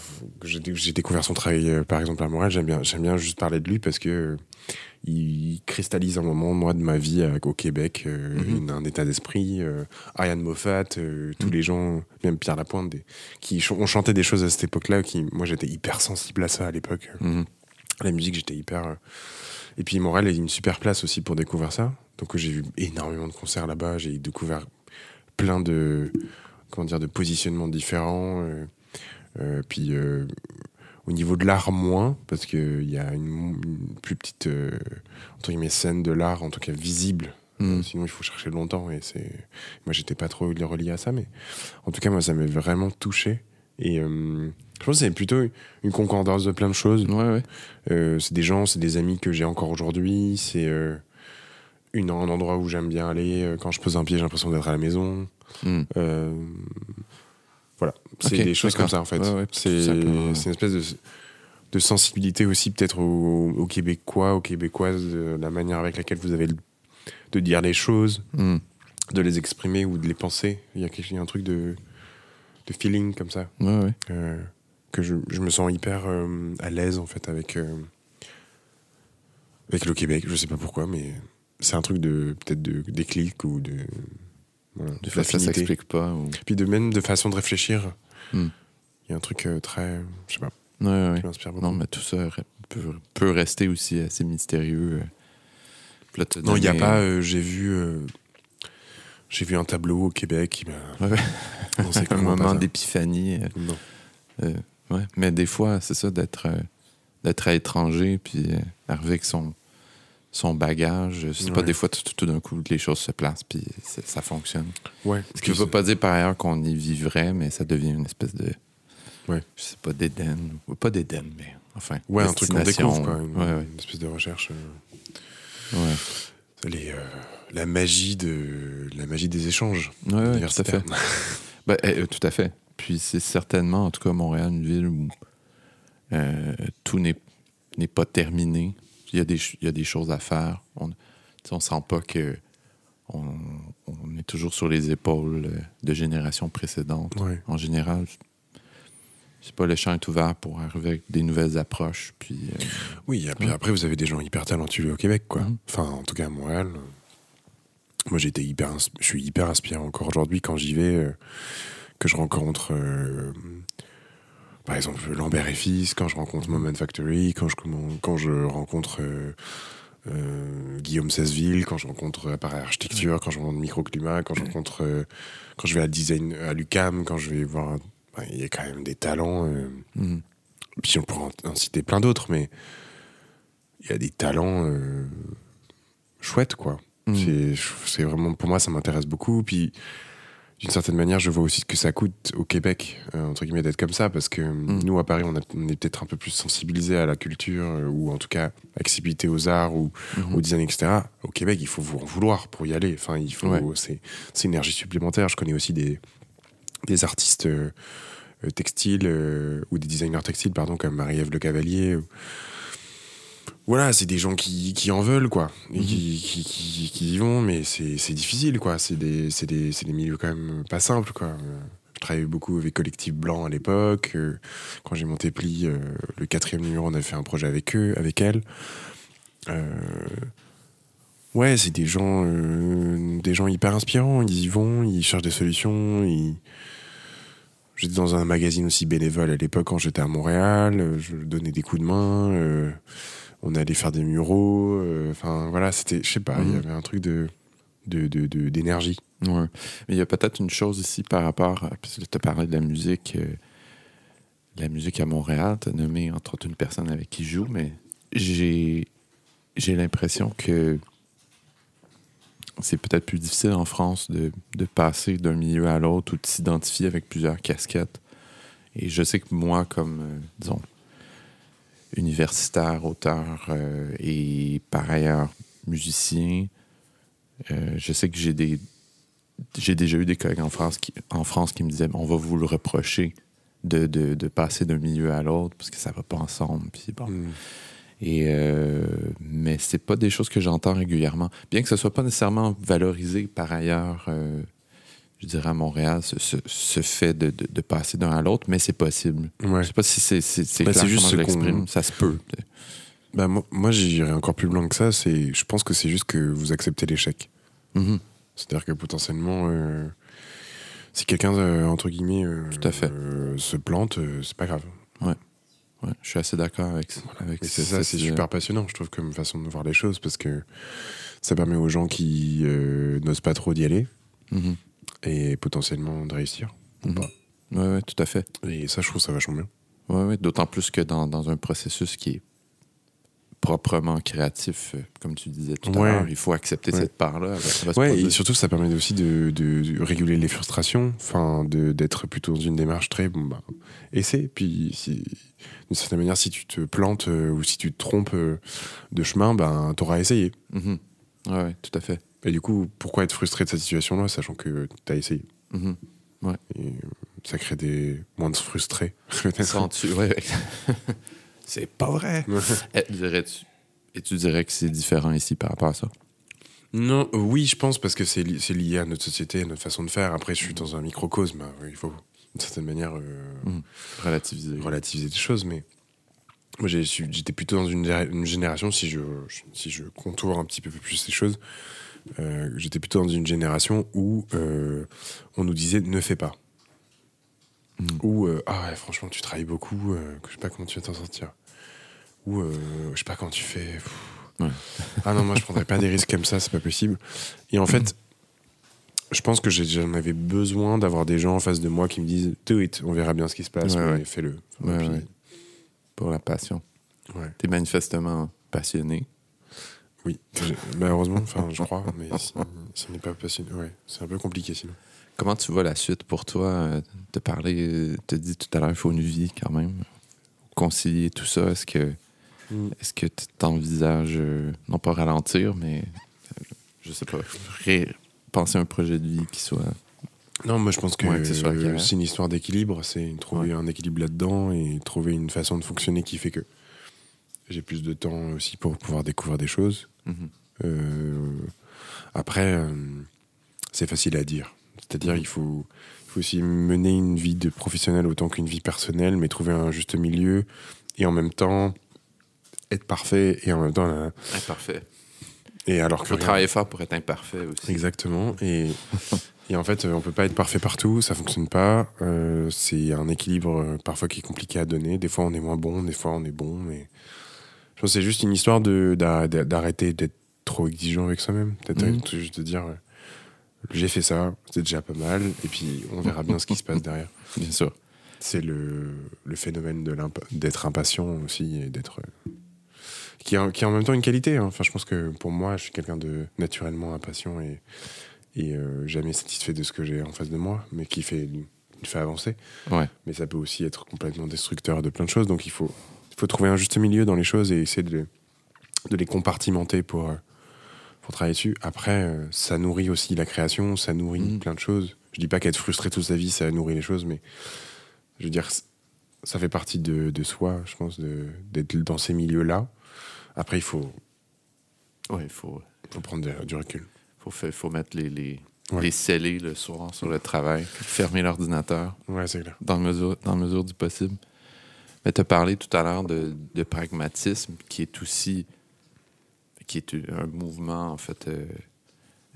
B: J'ai découvert son travail euh, par exemple à Montréal. J'aime bien, j'aime bien juste parler de lui parce que il cristallise un moment moi de ma vie au Québec, euh,
A: Mhm.
B: une- un état d'esprit. Euh, Ariane Moffat, euh, tous
A: Mm.
B: les gens, même Pierre Lapointe, des, qui ch- ont chanté des choses à cette époque-là. Qui, moi j'étais hyper sensible à ça à l'époque.
A: Mhm.
B: La musique, j'étais hyper. Et puis Montréal est une super place aussi pour découvrir ça. Donc j'ai vu énormément de concerts là-bas. J'ai découvert plein de comment dire de positionnements différents. puis au niveau de l'art moins parce que il y a une, une plus petite euh, entre guillemets scène de l'art en tout cas visible.
A: Mhm.
B: Euh, Sinon il faut chercher longtemps et c'est moi j'étais pas trop relié à ça mais en tout cas moi ça m'a vraiment touché et euh, je pense que c'est plutôt une concordance de plein de choses.
A: Ouais, ouais.
B: Euh, c'est des gens, c'est des amis que j'ai encore aujourd'hui. C'est euh, une, un endroit où j'aime bien aller. Quand je pose un pied, j'ai l'impression d'être à la maison.
A: Mhm.
B: Euh, voilà, c'est des choses comme ça en fait.
A: Ouais, ouais, tout
B: c'est une espèce de, de sensibilité aussi peut-être aux, aux Québécois, aux Québécoises, de la manière avec laquelle vous avez le- de dire les choses,
A: Mhm.
B: de les exprimer ou de les penser. Il y a, il y a un truc de, de feeling comme ça.
A: Ouais.
B: Euh, que je, je me sens hyper euh, à l'aise en fait avec euh, avec le Québec je sais pas pourquoi mais c'est un truc de peut-être de déclic ou de voilà,
A: fois, ça
B: d'affinité.
A: s'explique pas. ou-
B: puis de même de façon de réfléchir
A: Hmm.
B: il y a un truc euh, très je sais pas
A: Ouais, ouais.
B: qui m'inspire beaucoup
A: Non, mais tout ça peut, peut rester aussi assez mystérieux. euh. Là,
B: non il y a pas euh, j'ai vu euh, j'ai vu un tableau au Québec qui m'a
A: Ouais, [laughs] [laughs] un moment
B: ça.
A: d'épiphanie.
B: non
A: ouais. Mais des fois, c'est ça, d'être d'être à étranger, puis arriver avec son, son bagage. C'est pas
B: Ouais.
A: des fois, tout, tout d'un coup, les choses se placent, puis ça fonctionne.
B: ouais
A: Ce qui ne veut pas dire par ailleurs qu'on y vivrait, mais ça devient une espèce de.
B: Ouais.
A: Je sais pas, d'Éden. ou- Pas d'Éden, mais enfin.
B: ouais un truc qu'on découvre
A: Ouais, ouais.
B: une espèce de recherche euh,
A: ouais.
B: les, euh, la magie de la magie des échanges
A: ouais, tout à fait. [laughs] Ben, eh, euh, tout à fait. Puis c'est certainement, en tout cas, Montréal, une ville où euh, tout n'est pas terminé. Il y, a des, il y a des choses à faire. On on sent pas que on, on est toujours sur les épaules euh, de générations précédentes.
B: Ouais.
A: En général, c'est pas le champ est ouvert pour arriver avec des nouvelles approches. Puis euh,
B: Oui, et puis
A: Ouais.
B: après, vous avez des gens hyper talentueux au Québec, quoi.
A: Mhm.
B: Enfin, en tout cas, à Montréal. Moi, j'étais hyper, je suis hyper inspiré encore aujourd'hui quand j'y vais. euh, que je rencontre, euh, par exemple, Lambert et Fils, quand je rencontre Moment Factory, quand je, quand je rencontre euh, euh, Guillaume Cesseville, quand je rencontre Appareil Architecture, quand je rencontre Microclimat, quand je rencontre, euh, quand je vais à Design, à l'UCAM, quand je vais voir, bah, il y a quand même des talents.
A: Mhm.
B: puis on pourrait en, en citer plein d'autres, mais il y a des talents chouettes, quoi. Je- C'est vraiment, pour moi, ça m'intéresse beaucoup. Puis, d'une certaine manière, je vois aussi ce que ça coûte au Québec, euh, entre guillemets, d'être comme ça, parce que
A: Mhm.
B: nous, à Paris, on, a- on est peut-être un peu plus sensibilisés à la culture, euh, ou en tout cas, accessibilité aux arts, ou
A: Mhm.
B: au design, etc. Au Québec, il faut vous en vouloir pour y aller. Enfin, il faut,
A: Ouais.
B: c'est, une énergie supplémentaire. Je connais aussi des, des artistes euh, euh, textiles euh, ou des designers textiles, pardon, comme Marie-Ève Le Cavalier. Voilà, c'est des gens qui, qui en veulent, quoi, et
A: Mhm.
B: qui, qui, qui- qui y vont, mais c'est, difficile, quoi. C'est des, milieux quand même pas simples, quoi. Je travaillais beaucoup avec Collectif Blanc à l'époque. euh, Quand j'ai monté Pli, euh, le quatrième numéro, on a fait un projet avec eux, avec elle. Euh, Ouais, c'est des gens, euh, des gens hyper inspirants. Ils y vont, ils cherchent des solutions. Ils... J'étais dans un magazine aussi bénévole à l'époque quand j'étais à Montréal. euh, Je donnais des coups de main. euh, on allait faire des muraux. euh, Enfin, voilà, c'était, je sais pas, il y
A: Mhm.
B: avait un truc de, de, de- de- d'énergie.
A: Ouais. Mais il y a peut-être une chose ici par rapport, à- parce que tu as parlé de la musique, euh, la musique à Montréal, tu as nommé entre autres une personne avec qui je joue, mais j'ai, j'ai l'impression que c'est peut-être plus difficile en France de, de passer d'un milieu à l'autre ou de s'identifier avec plusieurs casquettes. Et je sais que moi, comme, euh, disons, universitaire, auteur euh, et par ailleurs musicien, euh, je sais que j'ai des j'ai déjà eu des collègues en France qui, en France qui me disaient on va vous le reprocher de, de, de passer d'un milieu à l'autre parce que ça va pas ensemble. Puis bon.
B: Mm.
A: Et euh, mais c'est pas des choses que j'entends régulièrement. Bien que ce soit pas nécessairement valorisé par ailleurs, euh, je dirais à Montréal, ce, ce- ce fait de, de- de passer d'un à l'autre, mais c'est possible.
B: Ouais.
A: Je sais pas si c'est c'est c'est clair
B: c'est juste
A: comment je
B: ce
A: l'exprime. Ça se peut.
B: Bah, moi, moi j'irais encore plus blanc que ça. C'est, je pense que c'est juste que vous acceptez l'échec.
A: Mhm.
B: C'est-à-dire que potentiellement, euh, si quelqu'un, entre guillemets,
A: Tout à fait.
B: se plante, c'est pas grave.
A: Ouais, je suis assez d'accord avec,
B: ça, c'est super passionnant, je trouve, comme façon de voir les choses, parce que ça permet aux gens qui euh, n'osent pas trop d'y aller
A: Mhm.
B: et potentiellement de réussir. ou pas.
A: Ouais, ouais, tout à fait.
B: Et ça, je trouve ça vachement bien.
A: Ouais, ouais, d'autant plus que dans, dans un processus qui est proprement créatif, euh, comme tu disais tout
B: Ouais.
A: à l'heure, il faut accepter
B: Ouais.
A: cette part-là.
B: Ouais, et surtout, ça permet aussi de, de réguler les frustrations, enfin, d'être plutôt dans une démarche très, bon, bah, essaie. Puis, si, d'une certaine manière, si tu te plantes euh, ou si tu te trompes euh, de chemin, ben, t'auras essayé.
A: Mhm. Ouais, ouais, tout à fait.
B: Et du coup, pourquoi être frustré de cette situation-là, sachant que t'as essayé? Et euh, ça crée des moins de frustrés. [laughs]
A: Sens-tu- ouais, ouais. [laughs] c'est pas vrai. [laughs] Eh, dirais-tu- Et tu dirais que c'est différent ici par rapport à ça?
B: Non, oui, je pense, parce que c'est li- c'est lié à notre société, à notre façon de faire. Après, je suis dans un microcosme, hein, il faut d'une certaine manière euh,
A: Relativiser.
B: relativiser des choses, mais moi j'étais plutôt dans une, gé- une génération, si je, si je contourne un petit peu plus ces choses, euh, j'étais plutôt dans une génération où euh, on nous disait ne fais pas. Ou euh, ah ouais, franchement, tu travailles beaucoup, euh, que je sais pas comment tu vas t'en sortir. Ou euh, je sais pas comment tu fais.
A: Ouais.
B: Ah non, moi je prendrais pas des risques comme ça, c'est pas possible. Et en fait, je pense que j'en avais besoin d'avoir des gens en face de moi qui me disent do it, on verra bien ce qui se passe,
A: Ouais,
B: mais
A: ouais.
B: fais-le.
A: Pour la passion. T'es manifestement passionné.
B: Oui, malheureusement, enfin je crois, mais si, si on n'est pas passionné, ouais, c'est un peu compliqué sinon.
A: Comment tu vois la suite pour toi? Euh, Te parler, te dit tout à l'heure, il faut une vie quand même. Concilier tout ça, est-ce que
B: Mm.
A: est-ce que tu t'envisages, euh, non pas ralentir, mais euh, je sais pas, penser à un projet de vie qui soit.
B: Non, moi je pense que
A: Ouais,
B: euh, c'est une histoire d'équilibre, c'est trouver un équilibre là-dedans et trouver une façon de fonctionner qui fait que j'ai plus de temps aussi pour pouvoir découvrir des choses.
A: Mhm.
B: Euh, après, euh, c'est facile à dire. C'est-à-dire, il faut, il faut aussi mener une vie de professionnel autant qu'une vie personnelle, mais trouver un juste milieu et en même temps être parfait et en même temps. euh,
A: Parfait.
B: et alors
A: Il
B: que rien-
A: travailler fort pour être imparfait aussi.
B: Exactement. Et, Et en fait, on peut pas être parfait partout, ça fonctionne pas. Euh, c'est un équilibre euh, parfois qui est compliqué à donner. Des fois, on est moins bon, des fois, on est bon. Mais je pense c'est juste une histoire de d'arrêter d'être trop exigeant avec soi-même. Peut-être
A: Mhm.
B: juste de dire, j'ai fait ça, c'est déjà pas mal, et puis on verra bien ce qui se passe derrière. [laughs]
A: Bien sûr.
B: C'est le, le phénomène de d'être impatient aussi et d'être euh, qui, qui est en même temps une qualité. hein. Enfin, je pense que pour moi, je suis quelqu'un de naturellement impatient et, et euh, jamais satisfait de ce que j'ai en face de moi, mais qui fait, fait avancer.
A: Ouais.
B: Mais ça peut aussi être complètement destructeur de plein de choses. Donc il faut, il faut trouver un juste milieu dans les choses et essayer de, de les compartimenter pour, euh, pour travailler dessus. Après, euh, ça nourrit aussi la création, ça nourrit
A: Mhm.
B: plein de choses. Je dis pas qu'être frustré toute sa vie, ça nourrit les choses, mais je veux dire, ça fait partie de, de soi, je pense, d'être dans ces milieux-là. Après, il faut,
A: Ouais, il faut,
B: faut prendre de- du recul.
A: faut, fa- faut mettre les, les,
B: Ouais.
A: les scellés le soir sur le travail, fermer l'ordinateur
B: Ouais, c'est clair.
A: dans la mesure, dans mesure du possible. Mais tu as parlé tout à l'heure de, de pragmatisme, qui est aussi qui est un mouvement, en fait, euh,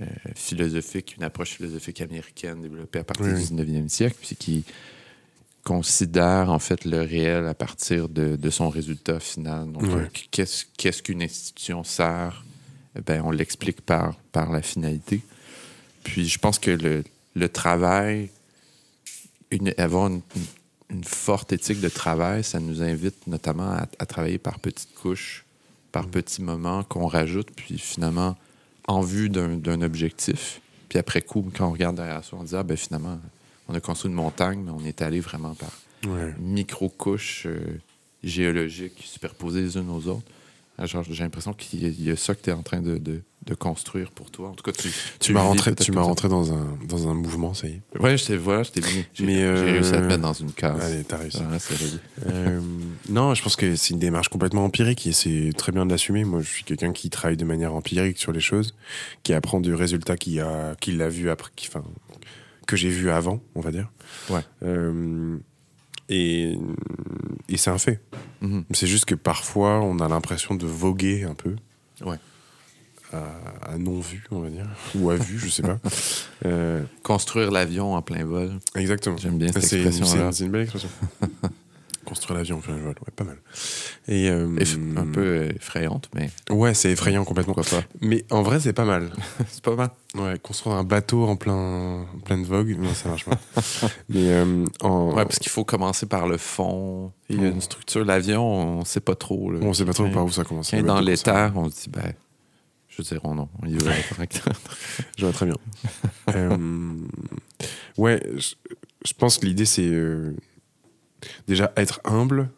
A: euh, philosophique, une approche philosophique américaine développée à partir
B: Oui,
A: du 19e siècle, puis qui considère, en fait, le réel à partir de, de son résultat final. Donc, euh, qu'est-ce qu'est-ce qu'une institution sert? Eh on l'explique par, par la finalité. Puis, je pense que le, le travail, une- avoir une, une- une forte éthique de travail, ça nous invite notamment à, à travailler par petites couches, par petits moments qu'on rajoute, puis finalement, en vue d'un objectif. Puis après coup, quand on regarde derrière ça, on dit, ah ben finalement, on a construit une montagne, mais on est allé vraiment par
B: Ouais.
A: micro-couches euh, géologiques superposées les unes aux autres. Ah, J'ai l'impression qu'il y, a- il y a ça que tu es en train de, de- de construire pour toi. En tout cas, tu,
B: Tu m'as rentré, tu m'as rentré dans un, dans un mouvement, ça y est.
A: Ouais, je t'ai voilà, je t'ai mis. J'ai
B: euh,
A: réussi à te mettre dans une case.
B: Allez, t'as réussi.
A: Voilà, réglé.
B: Euh, non, je pense que c'est une démarche complètement empirique et c'est très bien de l'assumer. Moi, je suis quelqu'un qui travaille de manière empirique sur les choses, qui apprend du résultat qu'il a, qu'il a vu après, qui, enfin, que j'ai vu avant, on va dire.
A: Ouais.
B: Euh, et et c'est un fait.
A: Mhm.
B: C'est juste que parfois, on a l'impression de voguer un peu.
A: Ouais.
B: À, à non-vu, on va dire. Ou à vue, je sais pas. [laughs] Euh,
A: Construire l'avion en plein vol.
B: exactement.
A: J'aime bien cette
B: C'est
A: expression-là.
B: c'est- une belle expression. [laughs] Construire l'avion en plein vol, ouais, pas mal. Et euh,
A: Eff- Un peu effrayante, mais
B: Ouais, c'est effrayant complètement.
A: pourquoi pas.
B: Mais en vrai, c'est pas mal. [laughs]
A: c'est pas mal.
B: Ouais, construire un bateau en, plein, en pleine vogue, non, ça marche pas. Mais euh, en...
A: Ouais, parce qu'il faut commencer par le fond. Il y a une structure. L'avion, on sait pas trop. là.
B: on sait pas trop par où ça commence. Le
A: dans l'éther, on se dit, ben, je veux dire, on, on y va. direct.
B: ça- Je vois très bien. Euh, ouais, je, je pense que l'idée, c'est euh, déjà être humble,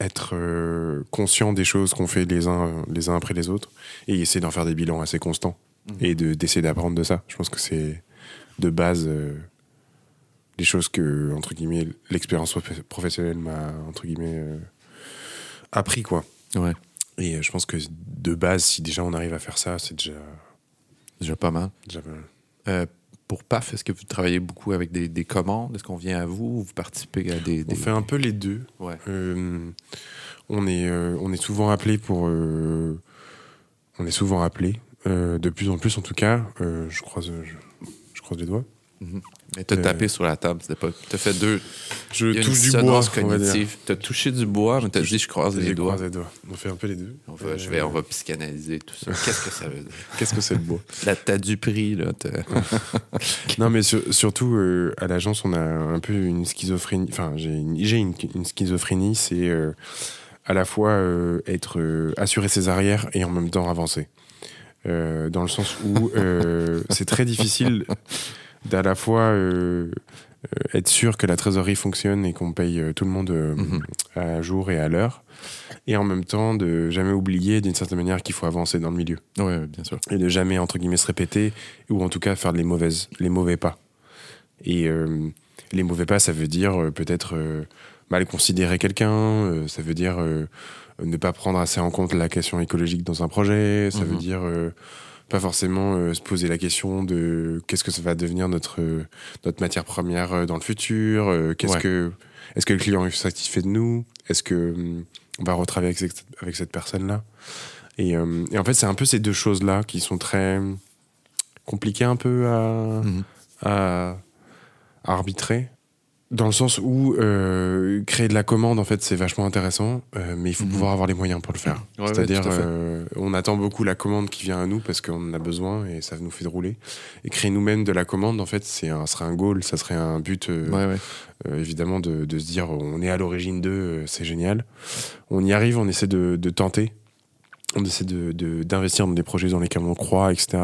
B: être euh, conscient des choses qu'on fait les uns, les uns après les autres, et essayer d'en faire des bilans assez constants,
A: Mhm.
B: et de- d'essayer d'apprendre de ça. Je pense que c'est de base les choses que, entre guillemets, l'expérience prof- professionnelle m'a, entre guillemets, appris, quoi.
A: ouais,
B: Et euh, je pense que de base, si déjà on arrive à faire ça, c'est déjà,
A: déjà pas mal.
B: déjà pas mal.
A: Euh, pour PAF, est-ce que vous travaillez beaucoup avec des, des commandes? Est-ce qu'on vient à vous ou vous participez à des.
B: On
A: des-
B: fait un peu les deux.
A: Ouais.
B: Euh, on, est, euh, on est souvent appelé pour. on est souvent appelé, de plus en plus en tout cas. Je, croise, je, je croise les doigts.
A: Mais t'as
B: Euh,
A: tapé sur la table, c'était pas. T'as fait deux.
B: Je touche du bois,
A: cognitive. T'as touché du bois, mais t'as dit je croise les doigts.
B: les doigts. On fait un peu les deux.
A: On va, je vais, on va psychanalyser tout ça. Qu'est-ce que ça veut dire? [laughs]
B: Qu'est-ce que c'est le bois?
A: Là, t'as du prix, là. t'as- [laughs]
B: Non, mais sur- surtout, euh, à l'agence, on a un peu une schizophrénie. Enfin, j'ai une, j'ai une, une schizophrénie, c'est euh, à la fois euh, être assurer ses arrières et en même temps avancer. Dans le sens où c'est très difficile d'à la fois euh, euh, être sûr que la trésorerie fonctionne et qu'on paye euh, tout le monde
A: Mhm.
B: à jour et à l'heure, et en même temps de jamais oublier d'une certaine manière qu'il faut avancer dans le milieu
A: Ouais, bien sûr.
B: et de jamais entre guillemets se répéter ou en tout cas faire les mauvaises les mauvais pas et euh, les mauvais pas ça veut dire euh, peut-être euh, mal considérer quelqu'un ça veut dire ne pas prendre assez en compte la question écologique dans un projet ça veut
A: Mhm.
B: dire pas forcément euh, se poser la question de qu'est-ce que ça va devenir notre euh, notre matière première euh, dans le futur euh, qu'est-ce
A: Ouais.
B: que est-ce que le client est satisfait de nous est-ce que hum, on va retravailler avec cette, avec cette personne là et, et en fait, c'est un peu ces deux choses-là qui sont très compliqué un peu à,
A: Mhm.
B: à, à arbitrer. Dans le sens où euh, créer de la commande, en fait, c'est vachement intéressant, euh, mais il faut
A: Mhm.
B: pouvoir avoir les moyens pour le faire.
A: Ouais, ouais,
B: C'est-à-dire,
A: fait.
B: euh, on attend beaucoup la commande qui vient à nous parce qu'on en a besoin et ça nous fait rouler. Et créer nous-mêmes de la commande, en fait, c'est un, serait un goal, ça serait un but,
A: Ouais, ouais.
B: évidemment, de, de se dire on est à l'origine d'eux, c'est génial. On y arrive, on essaie de, de tenter, on essaie de- d'investir dans des projets dans lesquels on croit, etc.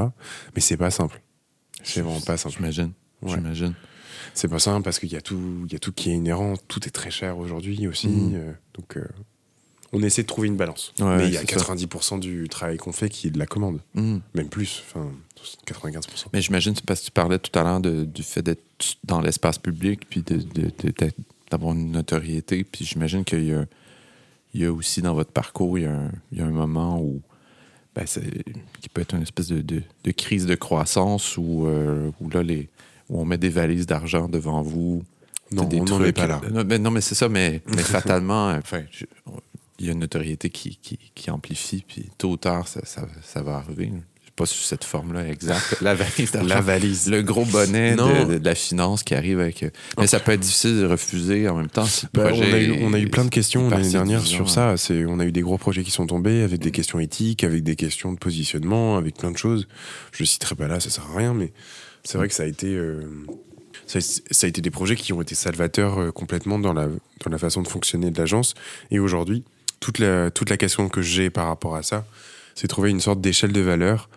B: Mais c'est pas simple. C'est vraiment pas simple.
A: J'imagine.
B: Ouais.
A: J'imagine.
B: C'est pas simple parce qu'il y, a tout- il y a tout qui est inhérent, tout est très cher aujourd'hui aussi.
A: Mhm.
B: euh, donc, euh, on essaie de trouver une balance.
A: Ouais,
B: Mais il y a
A: c'est ça.
B: 90% du travail qu'on fait qui est de la commande,
A: Mhm.
B: même plus, enfin 95%.
A: Mais j'imagine, parce que tu parlais tout à l'heure du fait d'être dans l'espace public, puis d'avoir une notoriété. Puis j'imagine qu'il y a, il y a aussi dans votre parcours, il y a un, il y a un moment où, ben, qui peut être une espèce de, de- de crise de croissance où, euh, où là, les, où on met des valises d'argent devant vous.
B: Non,
A: des
B: on n'en
A: trucs-
B: est pas là.
A: Non, mais, non, mais c'est ça, mais, [laughs] mais fatalement, enfin, je- il y a une notoriété qui, qui, qui amplifie, puis tôt ou tard, ça, ça, ça va arriver. Je sais pas sous cette forme-là exacte. La valise d'argent.
B: La valise.
A: Le gros bonnet de, de- de la finance qui arrive avec. euh, Mais ça peut être difficile de refuser en même temps si le
B: Bah, on, a eu, on a eu plein de questions l'année dernière sur
A: hein.
B: ça. C'est, on a eu des gros projets qui sont tombés avec des questions éthiques, avec des questions de positionnement, avec plein de choses. Je citerai pas là, ça sert à rien, mais c'est vrai que ça a été, euh, ça, ça a été des projets qui ont été salvateurs euh, complètement dans la, dans la façon de fonctionner de l'agence. Et aujourd'hui, toute la, toute la question que j'ai par rapport à ça, c'est trouver une sorte d'échelle de valeur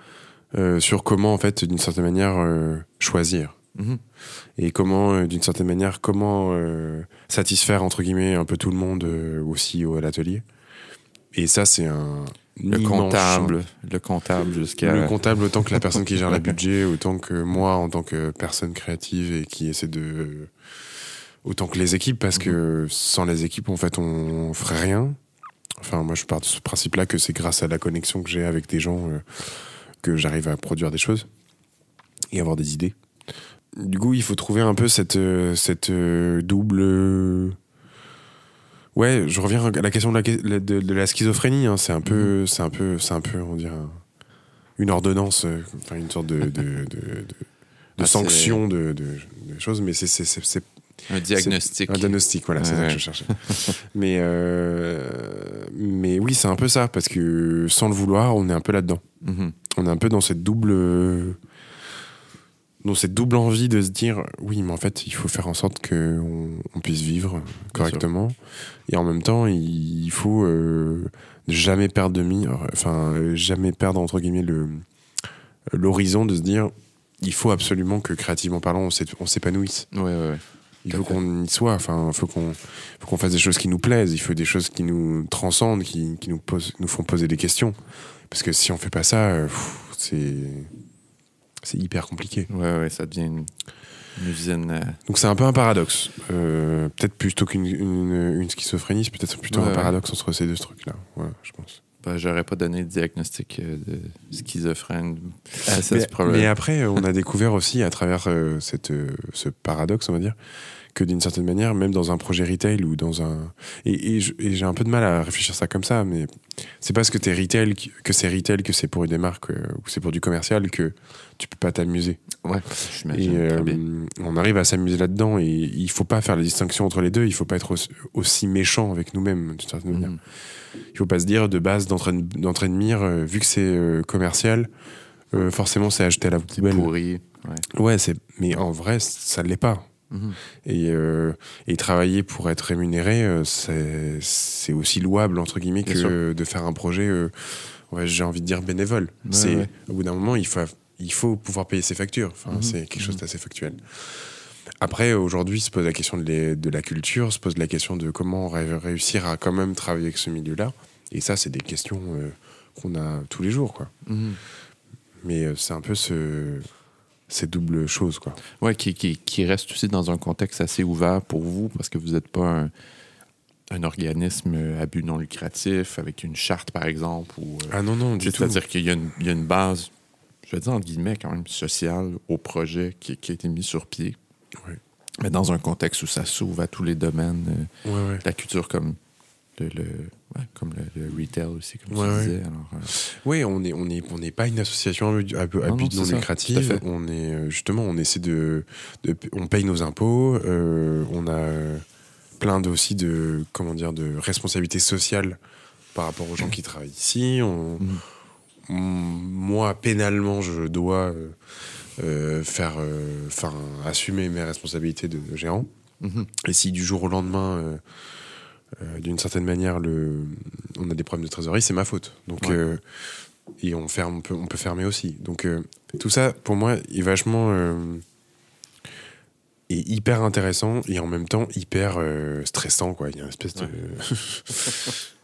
B: euh, sur comment, en fait, d'une certaine manière, euh, choisir
A: Mhm.
B: et comment, euh, d'une certaine manière, comment satisfaire entre guillemets un peu tout le monde aussi au- à l'atelier. Et ça, c'est un
A: Le comptable, le comptable jusqu'à.
B: Le comptable autant que la personne qui gère le budget, autant que moi en tant que personne créative et qui essaie de autant que les équipes parce que sans les équipes en fait on ferait rien. Enfin moi je pars de ce principe-là que c'est grâce à la connexion que j'ai avec des gens euh, que j'arrive à produire des choses et avoir des idées. Du coup, il faut trouver un peu cette, euh, cette euh, double. Ouais, je reviens à la question de la, de, de la schizophrénie. hein. C'est un peu, c'est un peu, c'est un peu, on dirait un- une ordonnance, euh, enfin une sorte de, de, de, de- [laughs] de
A: Ah,
B: sanction de, choses, mais c'est,
A: Un diagnostic.
B: un diagnostic, voilà, c'est ça que je cherchais. [laughs] mais, euh, mais oui, c'est un peu ça, parce que sans le vouloir, on est un peu là-dedans
A: Mhm.
B: on est un peu dans cette double dans cette double envie de se dire oui mais en fait il faut faire en sorte que on, puisse vivre correctement. Et en même temps il faut euh, jamais perdre de mi enfin jamais perdre entre guillemets le l'horizon de se dire il faut absolument que créativement parlant on s'é- on s'épanouisse.
A: Ouais, ouais, ouais.
B: il faut qu'on y soit enfin il faut qu'on faut qu'on fasse des choses qui nous plaisent. Il faut des choses qui nous transcendent qui, qui nous posent nous font poser des questions. Parce que si on fait pas ça euh, c'est c'est hyper compliqué
A: Ouais, ouais, ça devient une, une usine. euh,
B: donc c'est un peu un paradoxe Euh, peut-être plutôt qu'une une, une schizophrénie c'est peut-être plutôt
A: Ouais,
B: un paradoxe entre ces deux trucs là ouais, je pense
A: ben, J'aurais pas donné de diagnostic euh, de schizophrène à ce
B: mais,
A: problème.
B: mais après, on a découvert aussi à travers euh, cette, ce paradoxe, on va dire, que d'une certaine manière, même dans un projet retail ou dans un. Et, j'ai un peu de mal à réfléchir ça comme ça, mais c'est parce que t'es retail, que c'est retail, que c'est pour marques euh, ou c'est pour du commercial que tu peux pas t'amuser.
A: Ouais,
B: Et euh, on arrive à s'amuser là-dedans et il faut pas faire la distinction entre les deux, il faut pas être aussi, méchant avec nous-mêmes, d'une certaine manière.
A: Mhm.
B: Il faut pas se dire de base d'entraîne d'entraîne mire, euh, vu que c'est euh, commercial, euh, forcément c'est acheté à la poubelle.
A: pourri. Ouais.
B: Ouais, c'est mais en vrai ça l'est pas.
A: Mhm.
B: Et, euh, et travailler pour être rémunéré, c'est aussi louable entre guillemets
A: Bien
B: que de faire un projet. ouais, j'ai envie de dire bénévole.
A: Ouais,
B: c'est
A: ouais.
B: au bout d'un moment il faut il faut pouvoir payer ses factures. Enfin,
A: Mhm.
B: c'est quelque chose d'assez factuel. Après, aujourd'hui, se pose la question de, les- de la culture, se pose la question de comment ré- réussir à quand même travailler avec ce milieu-là. Et ça, c'est des questions euh, qu'on a tous les jours, quoi.
A: Mhm.
B: Mais euh, c'est un peu ce, ces doubles choses, quoi.
A: Ouais, qui, qui, qui reste aussi dans un contexte assez ouvert pour vous, parce que vous n'êtes pas un, un organisme à but non lucratif, avec une charte, par exemple, ou... euh,
B: Ah non, non, du tout.
A: C'est-à-dire qu'il y a une base, je vais dire entre guillemets, quand même sociale au projet qui, qui a été mis sur pied. Mais dans un contexte où ça s'ouvre à tous les domaines, euh, la culture comme le, le- ouais, comme le, le retail aussi, comme
B: Ouais,
A: tu
B: ouais.
A: disais. Alors, euh,
B: Oui, on n'est on est, on n'est pas une association à but,
A: Non, non,
B: non lucratif. On est euh, justement, on essaie de, de- on paye nos impôts. euh, on a plein de, aussi de, comment dire, de responsabilités sociales par rapport aux gens qui travaillent ici. On,
A: Mhm.
B: Moi, pénalement, je dois euh, euh, faire, euh, enfin, assumer mes responsabilités de gérant.
A: mhm.
B: Et si du jour au lendemain, euh, d'une certaine manière, le, on a des problèmes de trésorerie, c'est ma faute. Donc,
A: Ouais.
B: et on, ferme, on, peut, on peut fermer aussi. Donc, tout ça, pour moi, est vachement. est hyper intéressant et en même temps hyper stressant. Quoi. Il y a une espèce de. [laughs]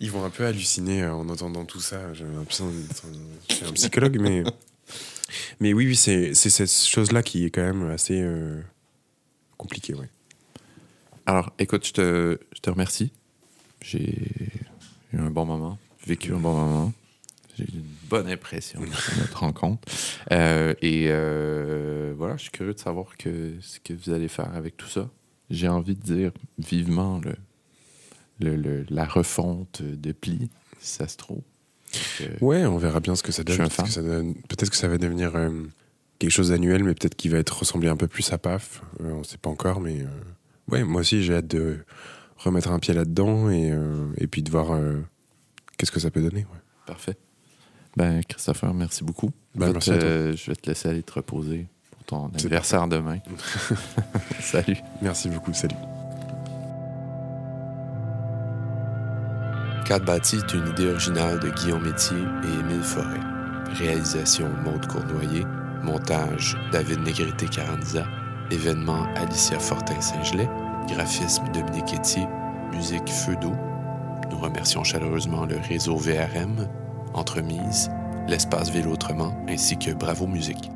B: Ils vont un peu halluciner euh, en entendant tout ça. J'ai l'impression d'être un- je suis un psychologue, mais. Mais oui, oui, c'est c'est cette chose-là qui est quand même assez euh, compliquée. Ouais.
A: Alors, écoute, je te, je te remercie. J'ai eu un bon moment, vécu un bon moment. J'ai eu une bonne impression de [laughs] notre rencontre. Euh, et euh, voilà, je suis curieux de savoir que, ce que vous allez faire avec tout ça. J'ai envie de dire vivement le, le- le- la refonte de pli, si ça se trouve. Euh,
B: Ouais, on verra bien ce que ça donne. Peut-être que, ça donne- peut-être que ça va devenir euh, quelque chose d'annuel, mais peut-être qu'il va être ressemblé un peu plus à PAF. Euh, on sait pas encore, mais euh, ouais, moi aussi j'ai hâte de remettre un pied là-dedans et, et puis de voir qu'est-ce que ça peut donner. ouais.
A: Parfait. Ben, Christopher, merci beaucoup.
B: Ben,
A: Je vais
B: merci
A: te-
B: à toi.
A: Je vais te laisser aller te reposer pour ton anniversaire demain. [laughs] Salut.
B: Merci beaucoup, salut.
C: 4 bâti est une idée originale de Guillaume Métier et Émile Forêt. Réalisation Maude Cournoyer. Montage David Négrité Caranza. Événement Alicia Fortin-Saint-Gelais. Graphisme Dominique Etier. Musique Feu d'eau. Nous remercions chaleureusement le réseau VRM, Entremise, l'Espace Ville Autrement ainsi que Bravo Musique.